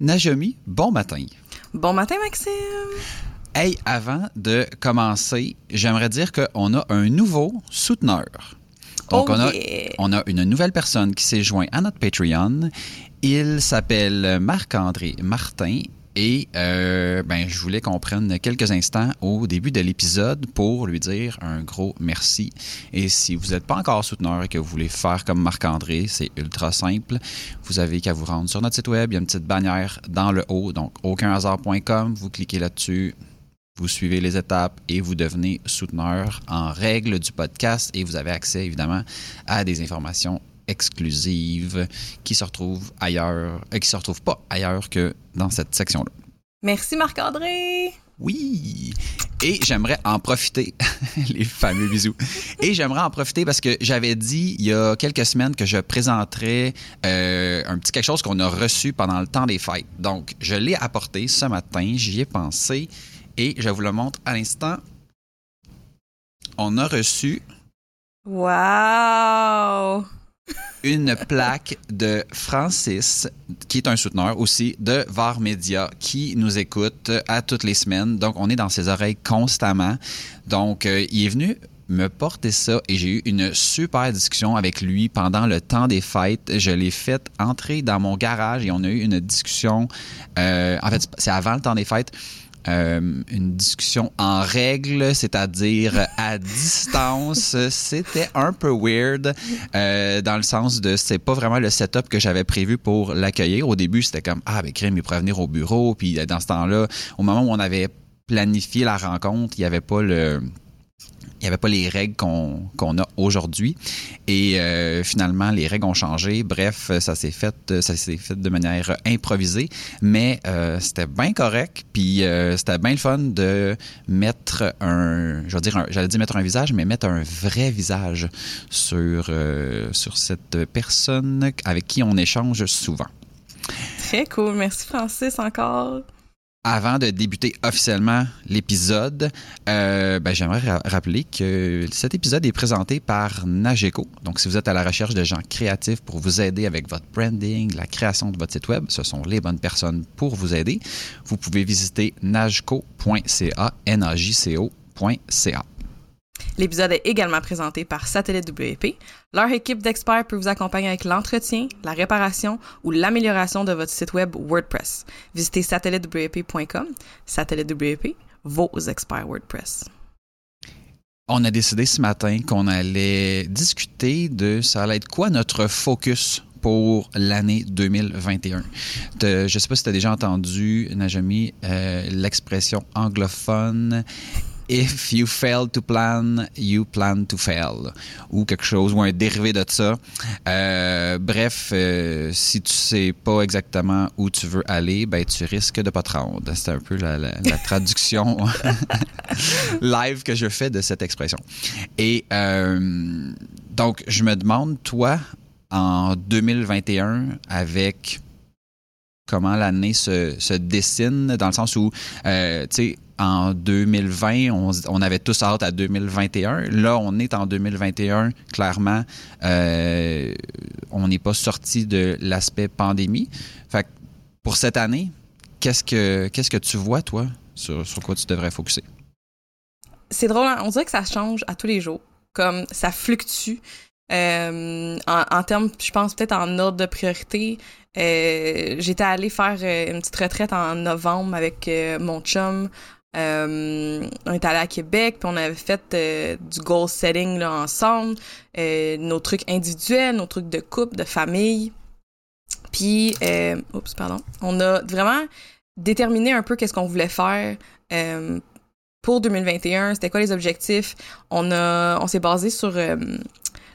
Najomi, bon matin. Bon matin, Maxime. Hey, avant de commencer, j'aimerais dire qu'on a un nouveau souteneur. Donc, Oh on, a, yeah. on a une nouvelle personne qui s'est joint à notre Patreon. Il s'appelle Marc-André Martin. Et euh, ben, je voulais qu'on prenne quelques instants au début de l'épisode pour lui dire un gros merci. Et si vous n'êtes pas encore souteneur et que vous voulez faire comme Marc-André, c'est ultra simple. Vous avez qu'à vous rendre sur notre site web. Il y a une petite bannière dans le haut, donc aucunhasard.com. Vous cliquez là-dessus, vous suivez les étapes et vous devenez souteneur en règle du podcast et vous avez accès évidemment à des informations exclusives qui se retrouvent ailleurs, euh, qui se retrouvent pas ailleurs que dans cette section-là. Merci, Marc-André. Oui. Et j'aimerais en profiter, les fameux bisous. Et j'aimerais en profiter parce que j'avais dit il y a quelques semaines que je présenterais euh, un petit quelque chose qu'on a reçu pendant le temps des fêtes. Donc, je l'ai apporté ce matin, j'y ai pensé et je vous le montre à l'instant. On a reçu Wow. Une plaque de Francis, qui est un souteneur aussi de VAR Media, qui nous écoute à toutes les semaines. Donc, on est dans ses oreilles constamment. Donc, euh, il est venu me porter ça et j'ai eu une super discussion avec lui pendant le temps des fêtes. Je l'ai fait entrer dans mon garage et on a eu une discussion. euh, en fait, c'est avant le temps des fêtes. Euh, une discussion en règle, c'est-à-dire à distance. C'était un peu weird euh, dans le sens de c'est pas vraiment le setup que j'avais prévu pour l'accueillir. Au début, c'était comme ah ben crème, il pourrait venir au bureau. Puis euh, dans ce temps-là, au moment où on avait planifié la rencontre, il y avait pas le il n'y avait pas les règles qu'on qu'on a aujourd'hui. Et euh, finalement, les règles ont changé. Bref, ça s'est fait, ça s'est fait de manière improvisée, mais euh, c'était bien correct. Puis euh, c'était bien le fun de mettre un, je veux dire, j'allais dire mettre un visage, mais mettre un vrai visage sur euh, sur cette personne avec qui on échange souvent. Très cool. Merci, Francis, encore. Avant de débuter officiellement l'épisode, euh, ben, j'aimerais ra- rappeler que cet épisode est présenté par Nageco. Donc, si vous êtes à la recherche de gens créatifs pour vous aider avec votre branding, la création de votre site web, ce sont les bonnes personnes pour vous aider. Vous pouvez visiter najco.ca, N-A-J-C-O.ca. L'épisode est également présenté par Satellite WP. Leur équipe d'experts peut vous accompagner avec l'entretien, la réparation ou l'amélioration de votre site web WordPress. Visitez satellitewp.com. Satellite WP, vos experts WordPress. On a décidé ce matin qu'on allait discuter de ça allait être quoi notre focus pour l'année 2021. De- je ne sais pas si tu as déjà entendu, Najami, euh, l'expression anglophone If you fail to plan, you plan to fail. Ou quelque chose, ou un dérivé de ça. Euh, bref, euh, si tu sais pas exactement où tu veux aller, ben tu risques de pas te rendre. C'est un peu la, la- la traduction live que je fais de cette expression. Et euh, donc, je me demande, toi, en 2021, avec comment l'année se, se dessine, dans le sens où, euh, tu sais, en 2020, on, avait tous hâte à 2021. Là, on est en 2021. Clairement, euh, on n'est pas sorti de l'aspect pandémie. Fait que pour cette année, qu'est-ce que qu'est-ce que tu vois, toi, sur, quoi tu devrais focuser? C'est drôle, hein? on dirait que ça change à tous les jours. Comme ça fluctue. Euh, en, termes, je pense peut-être en ordre de priorité, euh, j'étais allée faire une petite retraite en novembre avec mon chum Euh, on est allé à Québec, puis on avait fait euh, du goal setting là, ensemble, euh, nos trucs individuels, nos trucs de couple, de famille. Puis, oups, pardon, on a vraiment déterminé un peu qu'est-ce qu'on voulait faire pour 2021. C'était quoi les objectifs? On a, on s'est basé sur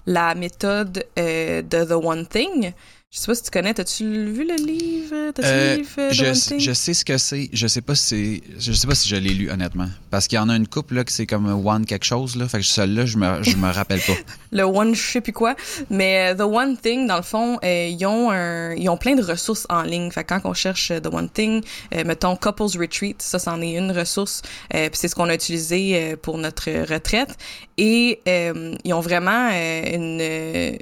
la méthode de The One Thing. Je sais pas si tu connais, as-tu vu le livre? Euh, livre euh, je, je, sais ce que c'est. Je sais pas si je sais pas si je l'ai lu honnêtement, parce qu'il y en a une couple là que c'est comme one quelque chose là. Fait que celle-là je me je me rappelle pas. le one je sais plus quoi, mais euh, the one thing dans le fond ils ont un, ils ont plein de ressources en ligne. Fait que quand on cherche the one thing, mettons couples retreat, ça c'en est une ressource. puis c'est ce qu'on a utilisé pour notre retraite. Et ils ont vraiment une,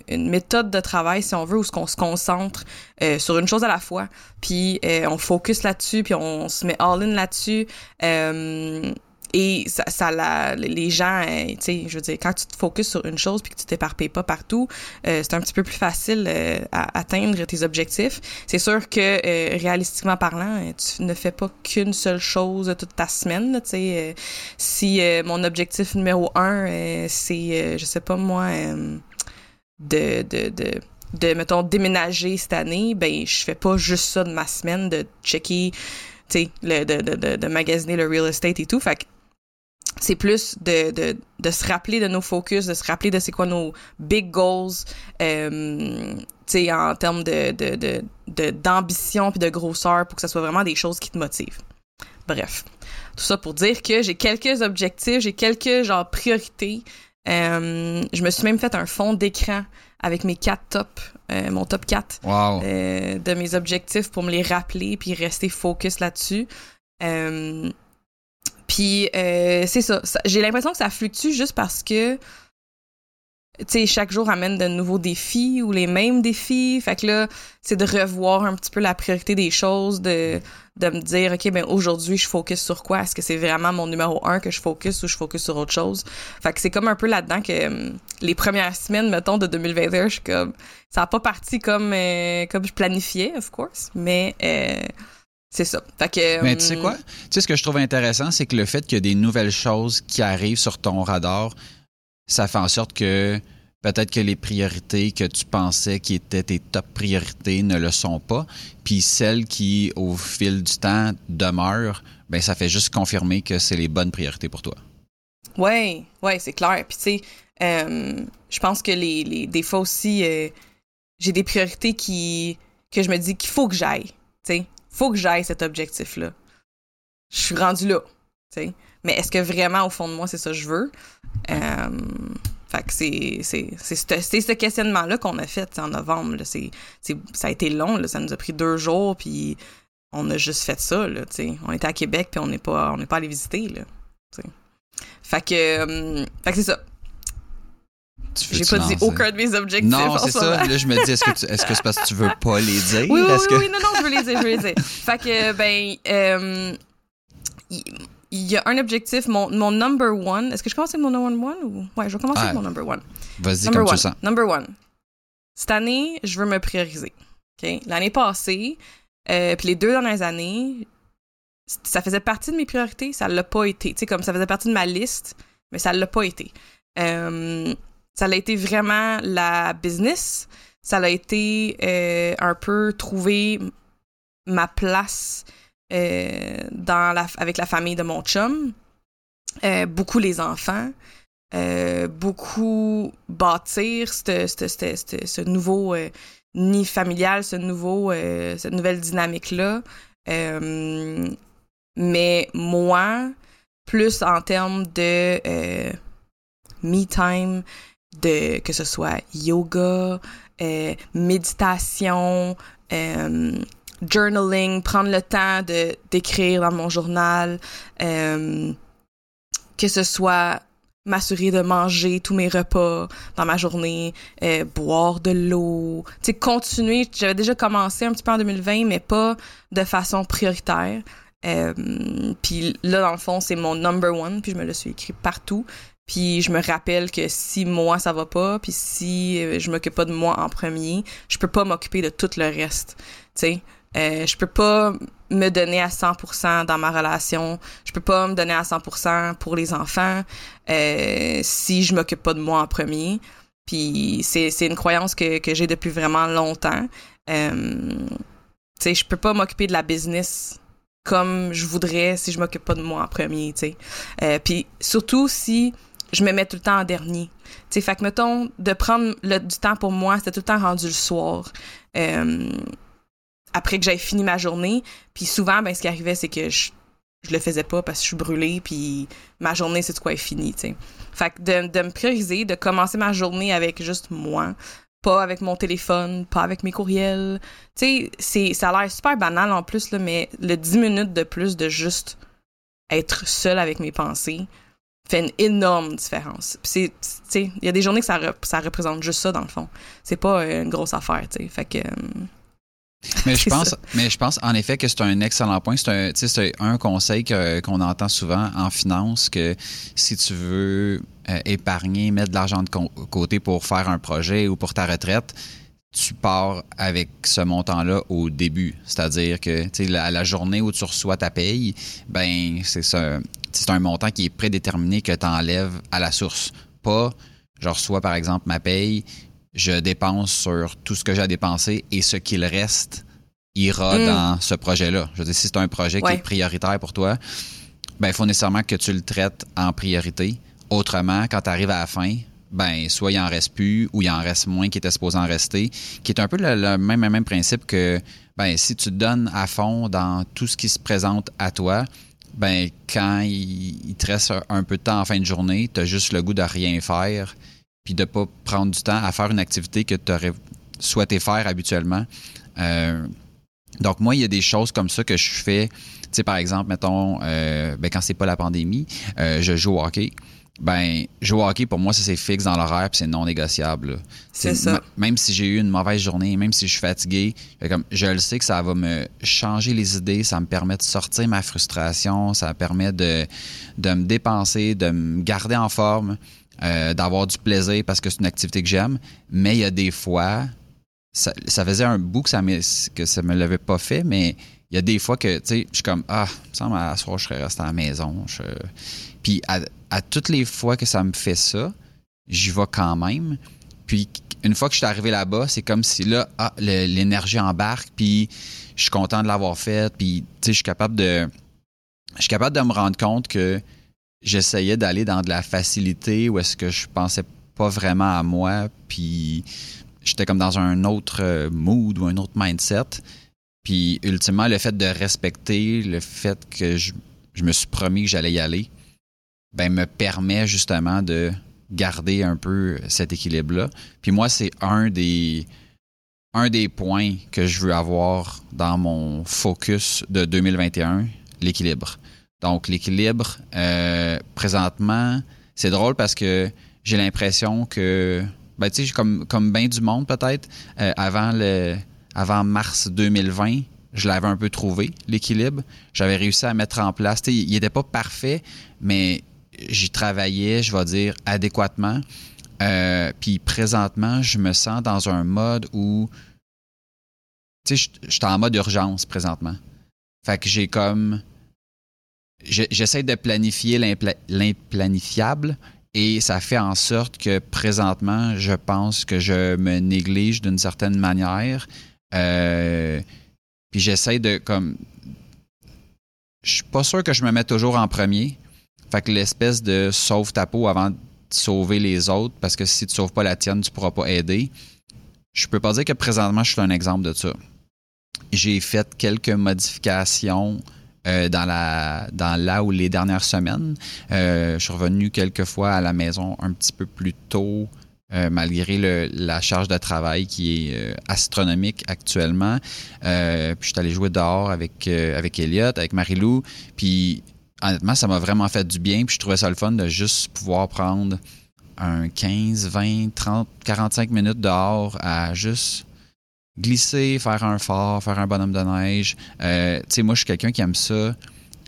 une méthode de travail si on veut où ce qu'on se concentre euh, sur une chose à la fois. Puis euh, on focus là-dessus, puis on se met all-in là-dessus. Euh, et ça, les gens, tu sais, je veux dire, quand tu te focuses sur une chose puis que tu t'éparpilles pas partout, c'est un petit peu plus facile à atteindre tes objectifs. C'est sûr que réalistiquement parlant, tu ne fais pas qu'une seule chose toute ta semaine. Tu sais, si mon objectif numéro un, c'est, je sais pas moi, de, de de, mettons, déménager cette année, ben, je fais pas juste ça de ma semaine, de checker, tu sais, de, de, de, magasiner le real estate et tout. Fait que c'est plus de, de, de se rappeler de nos focus, de se rappeler de c'est quoi nos big goals, euh, tu sais, en termes de, de, de, d'ambition puis de grosseur pour que ce soit vraiment des choses qui te motivent. Bref, tout ça pour dire que j'ai quelques objectifs, j'ai quelques, genre, priorités. Euh, je me suis même fait un fond d'écran avec mes quatre tops, euh, mon top 4 euh, de mes objectifs pour me les rappeler puis rester focus là-dessus. Puis c'est ça, j'ai l'impression que ça fluctue juste parce que tu sais, chaque jour amène de nouveaux défis ou les mêmes défis. Fait que là, c'est de revoir un petit peu la priorité des choses, de, de me dire, OK, ben aujourd'hui, je focus sur quoi? Est-ce que c'est vraiment mon numéro un que je focus ou je focus sur autre chose? Fait que c'est comme un peu là-dedans que hum, les premières semaines, mettons, de 2021, je suis comme, ça n'a pas parti comme, euh, comme je planifiais, of course, mais euh, c'est ça. Fait que, mais tu sais hum, quoi? Tu sais, ce que je trouve intéressant, c'est que le fait qu'il y a des nouvelles choses qui arrivent sur ton radar, ça fait en sorte que peut-être que les priorités que tu pensais qui étaient tes top priorités ne le sont pas. Puis celles qui, au fil du temps, demeurent, ben ça fait juste confirmer que c'est les bonnes priorités pour toi. Oui, ouais, c'est clair. Puis tu sais, euh, je pense que les, des fois aussi, euh, j'ai des priorités qui que je me dis qu'il faut que j'aille. Tu sais, faut que j'aille cet objectif-là. Je suis rendu là. Tu sais. Mais est-ce que vraiment, au fond de moi, c'est ça que je veux? Euh, fait que c'est, c'est, c'est, ce questionnement-là qu'on a fait en novembre. Là. C'est, c'est, ça a été long, là. ça nous a pris deux jours, puis on a juste fait ça. Là, t'sais. on était à Québec, puis on n'est pas, on n'est pas allé visiter. Là, fait que, euh, fait que c'est ça. J'ai pas dit aucun de mes objectifs. Non, c'est ça. Là, je me dis, est-ce que, est-ce que c'est parce que tu veux pas les dire? Oui, oui, oui, oui, non, non, je veux les dire, je veux les dire. Fait que, ben, euh, il y a un objectif, mon, mon number one. Est-ce que je commence avec mon number one ou? Ouais, je vais commencer avec mon number one. Vas-y, comme one. tu sens. Number one. Cette année, je veux me prioriser. L'année passée, euh, puis les deux dernières années, ça faisait partie de mes priorités, ça l'a pas été. Tu sais, comme ça faisait partie de ma liste, mais ça l'a pas été. Euh, ça a été vraiment la business. Ça a été euh, un peu trouver ma place la, avec la famille de mon chum, euh, beaucoup les enfants, euh, beaucoup bâtir ce nouveau nid familial, ce nouveau, cette nouvelle dynamique-là. mais moi, plus en termes de me time, de que ce soit yoga, méditation, journaling, prendre le temps de d'écrire dans mon journal, euh, que ce soit m'assurer de manger tous mes repas dans ma journée, euh, boire de l'eau, tu sais, continuer. J'avais déjà commencé un petit peu en 2020, mais pas de façon prioritaire. Euh, puis là, dans le fond, c'est mon number one, puis je me le suis écrit partout. Puis je me rappelle que si moi ça va pas, puis si je m'occupe pas de moi en premier, je peux pas m'occuper de tout le reste. Tu sais, euh, je peux pas me donner à 100% dans ma relation. Je peux pas me donner à 100% pour les enfants euh, si je m'occupe pas de moi en premier. Puis c'est, c'est une croyance que, que j'ai depuis vraiment longtemps. Euh, tu sais, je peux pas m'occuper de la business comme je voudrais si je m'occupe pas de moi en premier, tu sais. Euh, puis surtout si je me mets tout le temps en dernier. Tu sais, fait que mettons, de prendre le, du temps pour moi, c'était tout le temps rendu le soir. Euh, après que j'avais fini ma journée. Puis souvent, ben, ce qui arrivait, c'est que je, je le faisais pas parce que je suis brûlée, puis ma journée, c'est quoi est finie, tu sais. Fait que de, de me prioriser, de commencer ma journée avec juste moi, pas avec mon téléphone, pas avec mes courriels. Tu sais, ça a l'air super banal en plus, là, mais le 10 minutes de plus de juste être seul avec mes pensées fait une énorme différence. C'est, il y a des journées que ça, ça représente juste ça, dans le fond. C'est pas une grosse affaire, tu sais. Fait que... Euh, mais je pense, mais je pense en effet que c'est un excellent point. C'est un, c'est un conseil qu'on entend souvent en finance que si tu veux euh, épargner, mettre de l'argent de côté pour faire un projet ou pour ta retraite, tu pars avec ce montant-là au début. C'est-à-dire que la, la journée où tu reçois ta paye, ben c'est ça, c'est un montant qui est prédéterminé que tu enlèves à la source. Pas je reçois par exemple ma paye, je dépense sur tout ce que j'ai à dépenser et ce qu'il reste ira hmm. dans ce projet-là. Je veux dire, si c'est un projet qui est prioritaire pour toi, ben il faut nécessairement que tu le traites en priorité. Autrement, quand tu arrives à la fin, ben soit il en reste plus ou il en reste moins qui était supposé en rester, qui est un peu le, même, même principe que ben si tu te donnes à fond dans tout ce qui se présente à toi, ben quand il, il te reste un peu de temps en fin de journée, tu as juste le goût de rien faire puis de pas prendre du temps à faire une activité que tu aurais souhaité faire habituellement. Euh, donc moi, il y a des choses comme ça que je fais. Tu sais, par exemple, mettons, euh, ben, quand c'est pas la pandémie, euh, je joue au hockey. Ben, jouer au hockey, pour moi, ça c'est fixe dans l'horaire puis c'est non négociable. C'est ça. Même si j'ai eu une mauvaise journée, même si je suis fatigué, comme, je le sais que ça va me changer les idées, ça me permet de sortir ma frustration, ça me permet de, de me dépenser, de me garder en forme. Euh, d'avoir du plaisir parce que c'est une activité que j'aime. Mais il y a des fois, ça, faisait un bout que ça, que ça me l'avait pas fait, mais il y a des fois que, tu sais, je suis comme, ah, il me semble à soir, je serais resté à la maison. Puis à, toutes les fois que ça me fait ça, j'y vais quand même. Puis une fois que je suis arrivé là-bas, c'est comme si là, ah, l'énergie embarque, puis je suis content de l'avoir fait, puis tu sais, je suis capable de, je suis capable de me rendre compte que j'essayais d'aller dans de la facilité où est-ce que je pensais pas vraiment à moi, puis j'étais comme dans un autre euh, mood ou un autre mindset. Puis ultimement, le fait de respecter le fait que je, me suis promis que j'allais y aller, ben me permet justement de garder un peu cet équilibre-là. Puis moi, c'est un des un des points que je veux avoir dans mon focus de 2021, l'équilibre. Donc, l'équilibre, euh, présentement, c'est drôle parce que j'ai l'impression que, ben, tu sais, comme, comme bien du monde peut-être, euh, avant, le, avant mars 2020, je l'avais un peu trouvé, l'équilibre. J'avais réussi à mettre en place. Il n'était pas parfait, mais j'y travaillais, je vais dire, adéquatement. Euh, puis présentement, je me sens dans un mode où, tu sais, je suis en mode urgence présentement. Fait que j'ai comme j'essaie de planifier l'implanifiable et ça fait en sorte que présentement, je pense que je me néglige d'une certaine manière. Euh, puis j'essaie de comme. Je suis pas sûr que je me mette toujours en premier. Fait que l'espèce de sauve ta peau avant de sauver les autres, parce que si tu sauves pas la tienne, tu pourras pas aider. Je peux pas dire que présentement, je suis un exemple de ça. J'ai fait quelques modifications euh, dans la dans là où les dernières semaines. Euh, je suis revenu quelques fois à la maison un petit peu plus tôt. Euh, malgré le, la charge de travail qui est astronomique actuellement. puis je suis allé jouer dehors avec, avec Elliot, avec Marilou. Puis honnêtement, ça m'a vraiment fait du bien. Puis je trouvais ça le fun de juste pouvoir prendre un 15, 20, 30, 45 minutes dehors à juste glisser, faire un phare, faire un bonhomme de neige. Euh, tu sais, moi, je suis quelqu'un qui aime ça.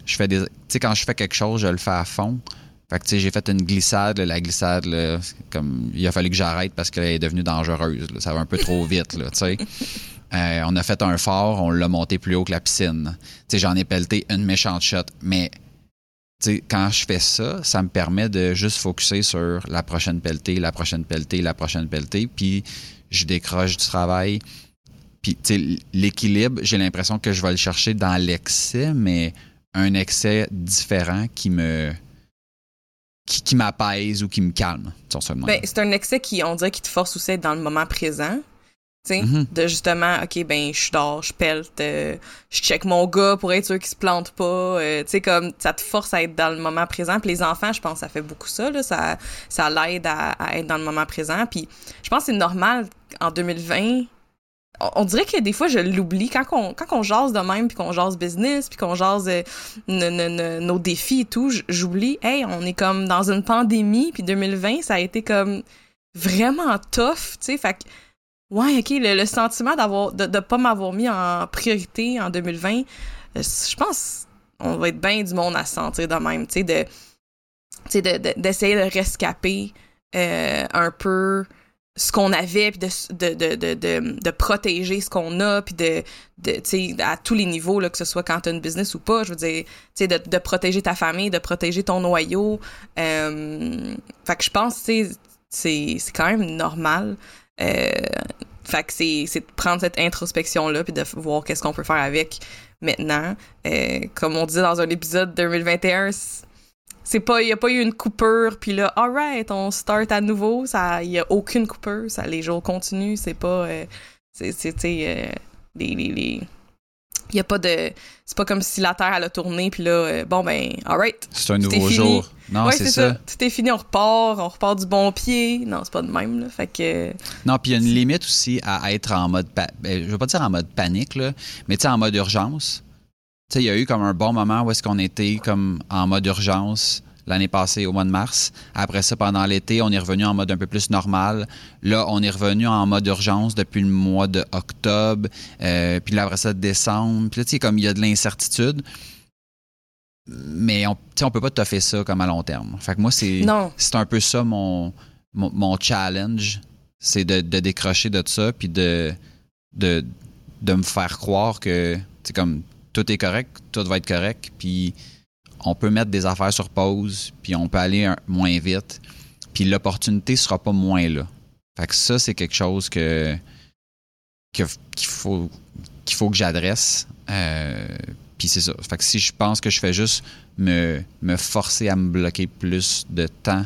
Je fais des. Tu sais, quand je fais quelque chose, je le fais à fond. Fait que, tu sais, j'ai fait une glissade. la glissade, comme, il a fallu que j'arrête parce qu'elle est devenue dangereuse. Ça va un peu trop vite, là, tu sais. Euh, on a fait un fort, on l'a monté plus haut que la piscine. Tu sais, j'en ai pelleté une méchante shot, mais tu sais, quand je fais ça, ça me permet de juste focuser sur la prochaine pelletée, la prochaine pelletée, la prochaine pelletée, puis je décroche du travail. Puis, tu sais, l'équilibre, j'ai l'impression que je vais le chercher dans l'excès, mais un excès différent qui me qui, qui m'apaise ou qui me calme. Ben, c'est un excès qui, on dirait, qui te force aussi à être dans le moment présent. Mm-hmm. De justement, OK, ben, je dors, je pelte, euh, je check mon gars pour être sûr qu'il se plante pas. Euh, tu sais, comme, ça te force à être dans le moment présent. Puis les enfants, je pense, ça fait beaucoup ça, là. Ça, ça l'aide à, à, être dans le moment présent. Puis je pense que c'est normal en 2020 on dirait que des fois je l'oublie. Quand on quand on jase de même puis qu'on jase business puis qu'on jase euh, nos défis et tout j'oublie. Hey on est comme dans une pandémie puis 2020 ça a été comme vraiment tough tu sais. Fait que ouais ok le, sentiment d'avoir de, de pas m'avoir mis en priorité en 2020 euh, je pense on va être bien du monde à se sentir de même tu sais de d'essayer de, rescaper euh, un peu ce qu'on avait puis de, de, de, de, de protéger ce qu'on a puis de, de tu sais à tous les niveaux là que ce soit quand tu as une business ou pas. Je veux dire tu sais de, de protéger ta famille de protéger ton noyau. Euh, fait que je pense tu sais c'est c'est quand même normal. Euh, fait que c'est c'est de prendre cette introspection là puis de voir qu'est-ce qu'on peut faire avec maintenant. Euh, comme on disait dans un épisode 2021 c'est pas il y a pas eu une coupure puis là alright on start à nouveau ça il y a aucune coupure ça les jours continuent c'est pas euh, c'est c'est euh, les, les, les il y a pas de c'est pas comme si la terre elle a tourné puis là euh, bon ben alright c'est un nouveau jour. Non c'est ça. ça. tout est fini on repart on repart du bon pied. Non c'est pas de même là. Fait que non puis il y a une limite aussi à être en mode ben, je veux pas dire en mode panique là mais tu sais en mode urgence il y a eu comme un bon moment où est-ce qu'on était comme en mode urgence l'année passée au mois de mars. Après ça, pendant l'été, on est revenu en mode un peu plus normal. Là, on est revenu en mode urgence depuis le mois de octobre, euh, puis là, après ça, décembre. Puis là, tu sais, comme il y a de l'incertitude, mais on, on peut pas toffer ça comme à long terme. Fait que moi, c'est, c'est un peu ça mon, mon, challenge, c'est de, de, décrocher de ça, puis de, de, de me faire croire que, c'est comme tout est correct, tout va être correct, puis on peut mettre des affaires sur pause, puis on peut aller moins vite, puis l'opportunité sera pas moins là. Fait que ça, c'est quelque chose que qu'il faut faut que j'adresse. Euh, puis c'est ça. Fait que si je pense que je fais juste me, me forcer à me bloquer plus de temps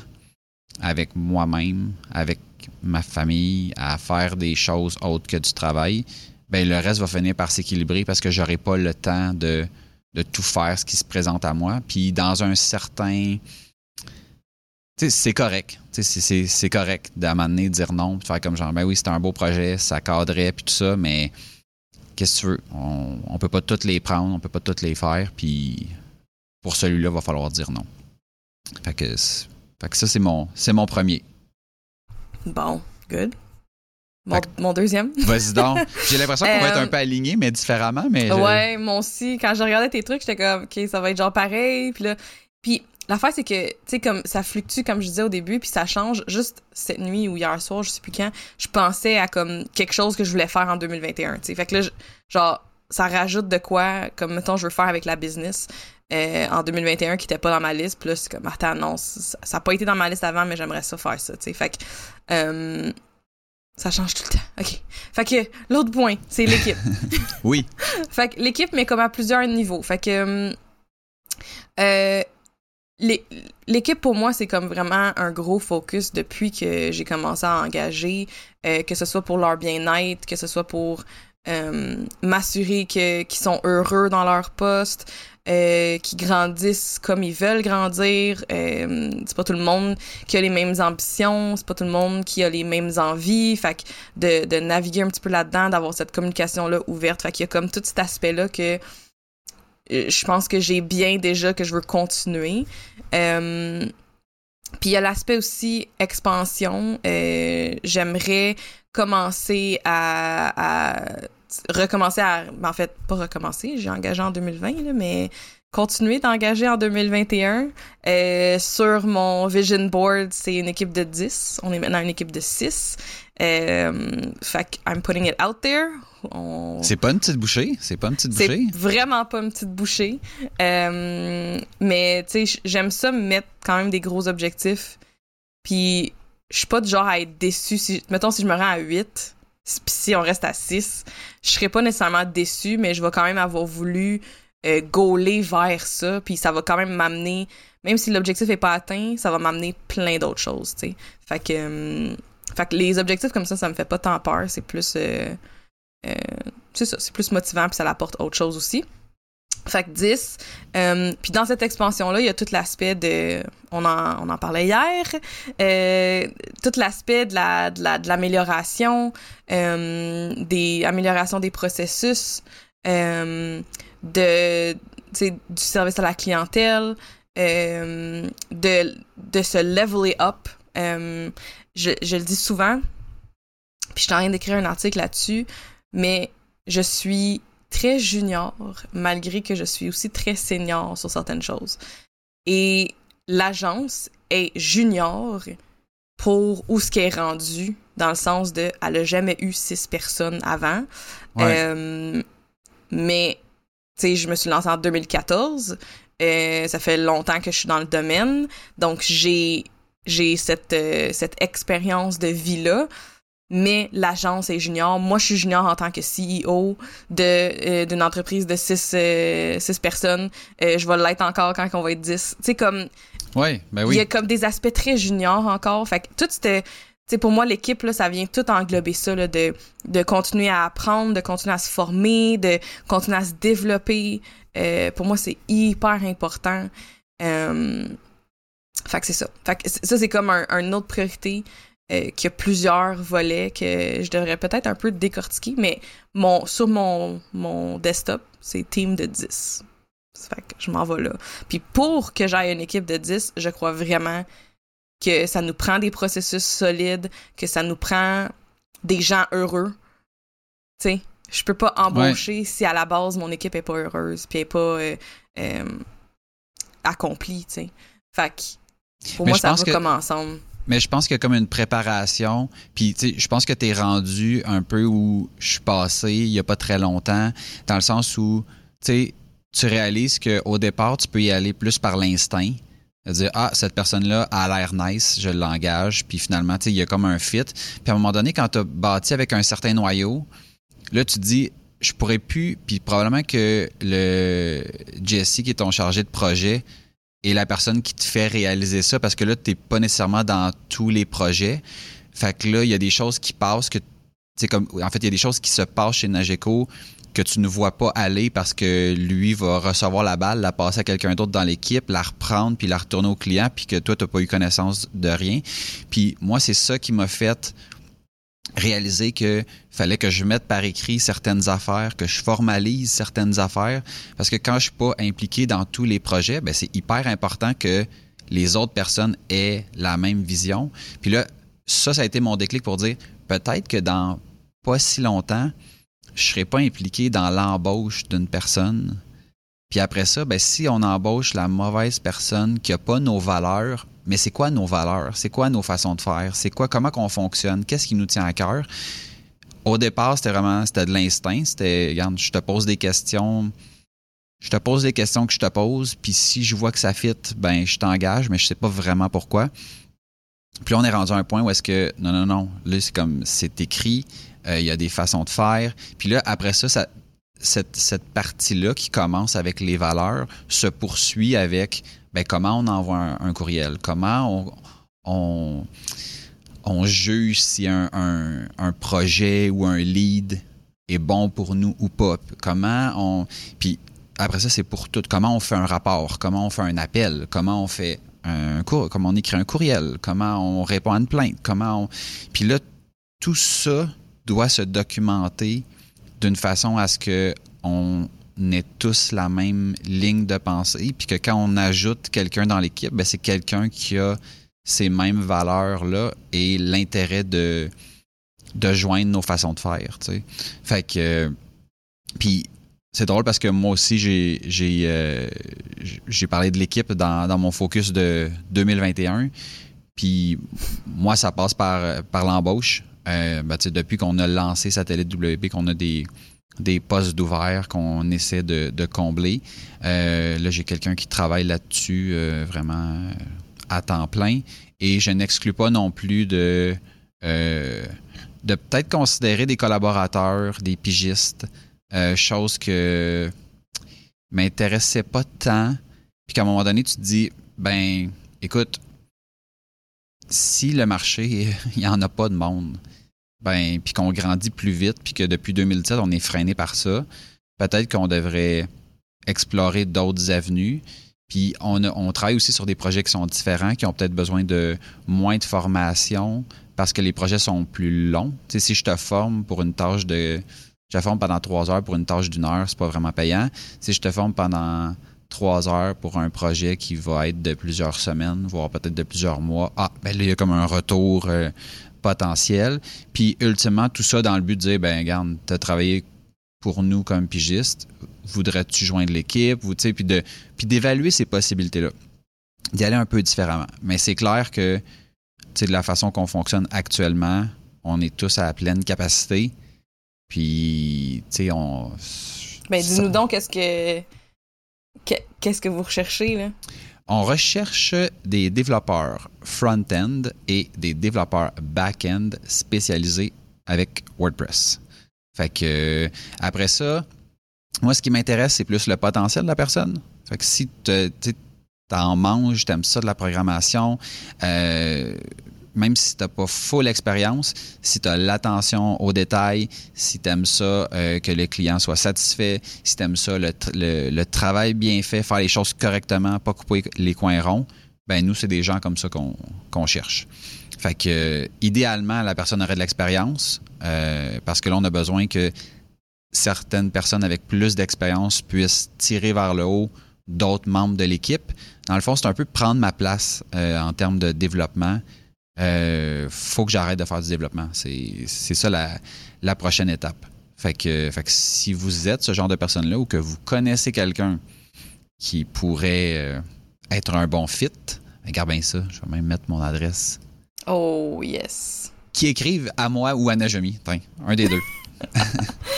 avec moi-même, avec ma famille, à faire des choses autres que du travail, ben le reste va finir par s'équilibrer parce que j'aurai pas le temps de, de tout faire ce qui se présente à moi. Puis dans un certain. c'est correct. C'est correct d'amener, dire non, de faire comme genre, ben oui, c'est un beau projet, ça cadrait, puis tout ça, mais qu'est-ce que tu veux? On, on peut pas toutes les prendre, on peut pas toutes les faire, puis pour celui-là, il va falloir dire non. Fait que, fait que ça, c'est mon, mon premier. Bon, good. Mon, deuxième. Vas-y donc. J'ai l'impression qu'on va être un euh, peu alignés, mais différemment. Mais Ouais, moi aussi. Quand je regardais tes trucs, j'étais comme, OK, ça va être genre pareil. Puis là, puis l'affaire, c'est que, tu sais, comme ça fluctue, comme je disais au début, puis ça change. Juste cette nuit ou hier soir, je sais plus quand, je pensais à comme quelque chose que je voulais faire en 2021, tu sais. Fait que là, genre, ça rajoute de quoi, comme, mettons, je veux faire avec la business. Euh, en 2021 qui était pas dans ma liste. Puis là, c'est comme, attends, non, ça n'a pas été dans ma liste avant, mais j'aimerais ça faire ça, tu sais. Fait que, euh, ça change tout le temps. OK. Fait que l'autre point, c'est l'équipe. oui. fait que l'équipe, mais comme à plusieurs niveaux. Fait que euh, l'équipe, pour moi, c'est comme vraiment un gros focus depuis que j'ai commencé à engager, euh, que ce soit pour leur bien-être, que ce soit pour euh, m'assurer qu'ils sont heureux dans leur poste, euh, qui grandissent comme ils veulent grandir. Euh, c'est pas tout le monde qui a les mêmes ambitions, c'est pas tout le monde qui a les mêmes envies. Fait que de, de naviguer un petit peu là-dedans, d'avoir cette communication-là ouverte. Fait qu'il y a comme tout cet aspect-là que euh, je pense que j'ai bien déjà, que je veux continuer. Puis il y a l'aspect aussi expansion. J'aimerais commencer à recommencer à. Ben, en fait, pas recommencer, j'ai engagé en 2020, là, mais continuer d'engager en 2021. Euh, sur mon vision board, c'est une équipe de 10. On est maintenant une équipe de 6. Euh, fait que I'm putting it out there. C'est pas une petite bouchée? C'est pas une petite bouchée? C'est vraiment pas une petite bouchée. Euh, mais, tu sais, j'aime ça mettre quand même des gros objectifs. Puis, je suis pas du genre à être déçu. Si, mettons, si je me rends à 8, puis si on reste à 6, je serais pas nécessairement déçu, mais je vais quand même avoir voulu euh, gauler vers ça, puis ça va quand même m'amener, même si l'objectif est pas atteint, ça va m'amener plein d'autres choses, tu sais. Fait que, que les objectifs comme ça, ça me fait pas tant peur, c'est plus, euh, euh ça, c'est plus motivant, puis ça apporte autre chose aussi. Fait que 10. Euh, puis dans cette expansion-là, il y a tout l'aspect de. On en, on en parlait hier. Euh, tout l'aspect de, la, de, la, de l'amélioration, euh, des améliorations des processus, euh, de, du service à la clientèle, de, de se leveler up. Je, je le dis souvent, puis je suis en train d'écrire un article là-dessus, mais je suis très junior, malgré que je suis aussi très senior sur certaines choses. Et l'agence est junior pour où ce qui est rendu, dans le sens de, elle a jamais eu six personnes avant. Euh, mais, tu sais, je me suis lancée en 2014. Euh, ça fait longtemps que je suis dans le domaine. Donc, j'ai, j'ai cette, euh, cette expérience de vie-là mais l'agence est junior. Moi, je suis junior en tant que CEO de euh, d'une entreprise de six, euh, six personnes. Euh, je vais l'être encore quand on va être 10. Tu sais, comme... Ouais, ben oui. Il y a comme des aspects très juniors encore. Fait que tout c'était... Tu sais, pour moi, l'équipe, là, ça vient tout englober ça, là, de, de continuer à apprendre, de continuer à se former, de continuer à se développer. pour moi, c'est hyper important. fait que c'est ça. Fait que ça, c'est comme un, un autre priorité euh, qui a plusieurs volets que je devrais peut-être un peu décortiquer, mais mon, sur mon, mon desktop, c'est team de 10. Fait que je m'en vais là. Puis pour que j'aille une équipe de 10, je crois vraiment que ça nous prend des processus solides, que ça nous prend des gens heureux. Tu sais, je peux pas embaucher si à la base mon équipe est pas heureuse, puis est pas euh, euh, accomplie, tu sais. Fait que pour moi, ça va comme ensemble. Mais je pense qu'il y a comme une préparation. Puis, tu sais, je pense que tu es rendu un peu où je suis passé il y a pas très longtemps, dans le sens où, tu sais, tu réalises qu'au départ, tu peux y aller plus par l'instinct. Dire, ah, cette personne-là a l'air nice, je l'engage. Puis finalement, tu sais, il y a comme un fit. Puis à un moment donné, quand tu bâti avec un certain noyau, là, tu te dis, je pourrais plus. Puis probablement que le Jesse, qui est ton chargé de projet, et la personne qui te fait réaliser ça parce que là, tu n'es pas nécessairement dans tous les projets. Fait que là, il y a des choses qui passent que comme en fait, il y a des choses qui se passent chez Nageco que tu ne vois pas aller parce que lui va recevoir la balle, la passer à quelqu'un d'autre dans l'équipe, la reprendre puis la retourner au client puis que toi tu n'as pas eu connaissance de rien. Puis moi, c'est ça qui m'a fait réaliser que fallait que je mette par écrit certaines affaires, que je formalise certaines affaires, parce que quand je suis pas impliqué dans tous les projets, ben c'est hyper important que les autres personnes aient la même vision. Puis là, ça, ça a été mon déclic pour dire peut-être que dans pas si longtemps, je serai pas impliqué dans l'embauche d'une personne. Puis après ça, ben, si on embauche la mauvaise personne qui a pas nos valeurs, mais c'est quoi nos valeurs? C'est quoi nos façons de faire? C'est quoi, comment qu'on fonctionne? Qu'est-ce qui nous tient à cœur? Au départ, c'était vraiment, de l'instinct. C'était, regarde, je te pose des questions. Je te pose des questions que je te pose, puis si je vois que ça fit, ben je t'engage, mais je sais pas vraiment pourquoi. Puis on est rendu à un point où est-ce que non non non, là c'est comme c'est écrit, euh, il y a des façons de faire. Puis là après ça, ça cette, cette partie-là qui commence avec les valeurs se poursuit avec ben, comment on envoie un, courriel, comment on, on, juge si un, un, projet ou un lead est bon pour nous ou pas? Comment on. Puis après ça, c'est pour tout. Comment on fait un rapport, comment on fait un appel, comment on fait un cours, comment on écrit un courriel, comment on répond à une plainte, comment on. Puis là, tout ça doit se documenter d'une façon à ce que on ait tous la même ligne de pensée, puis que quand on ajoute quelqu'un dans l'équipe, ben c'est quelqu'un qui a ces mêmes valeurs-là et l'intérêt de, de joindre nos façons de faire. Fait que. C'est drôle parce que moi aussi, j'ai j'ai parlé de l'équipe dans, mon focus de 2021. Puis moi, ça passe par l'embauche. Euh, ben, depuis qu'on a lancé Satellite WP, qu'on a des, des postes d'ouvert qu'on essaie de, combler. Euh, là, j'ai quelqu'un qui travaille là-dessus euh, vraiment à temps plein. Et je n'exclus pas non plus de, de peut-être considérer des collaborateurs, des pigistes, chose que m'intéressait pas tant. Puis qu'à un moment donné, tu te dis, ben, écoute, si le marché, il n'y en a pas de monde, ben, puis qu'on grandit plus vite, puis que depuis 2017, on est freiné par ça, peut-être qu'on devrait explorer d'autres avenues. Puis on, travaille aussi sur des projets qui sont différents, qui ont peut-être besoin de moins de formation parce que les projets sont plus longs. Si je te forme pour une tâche de. Je te forme pendant trois heures pour une tâche d'une heure, c'est pas vraiment payant. Si je te forme pendant trois heures pour un projet qui va être de plusieurs semaines, voire peut-être de plusieurs mois, ah, ben là, il y a comme un retour euh, potentiel. Puis, ultimement, tout ça dans le but de dire, ben, regarde, tu as travaillé pour nous comme pigiste, voudrais-tu joindre l'équipe, puis de puis d'évaluer ces possibilités-là, d'y aller un peu différemment. Mais c'est clair que, tu de la façon qu'on fonctionne actuellement, on est tous à la pleine capacité. Puis, tu sais, on. Ben, dis-nous donc, qu'est-ce que Qu'est-ce que vous recherchez, là? On recherche des développeurs front-end et des développeurs back-end spécialisés avec WordPress. Fait que, après ça, moi, ce qui m'intéresse, c'est plus le potentiel de la personne. Fait que si tu en manges, tu aimes ça de la programmation, euh, même si tu n'as pas full expérience, si tu as l'attention aux détails, si tu aimes ça, euh, que le client soit satisfait, si tu aimes ça, le, travail bien fait, faire les choses correctement, pas couper les coins ronds, ben nous, c'est des gens comme ça qu'on cherche. Fait que, idéalement, la personne aurait de l'expérience, euh, parce que là, on a besoin que certaines personnes avec plus d'expérience puissent tirer vers le haut d'autres membres de l'équipe. Dans le fond, c'est un peu prendre ma place euh, en termes de développement euh, faut que j'arrête de faire du développement. C'est ça la, prochaine étape. Fait que, fait que si vous êtes ce genre de personne-là ou que vous connaissez quelqu'un qui pourrait euh, être un bon fit, regarde bien ça. Je vais même mettre mon adresse. Oh, yes. Qui écrive à moi ou à Najami. un des deux.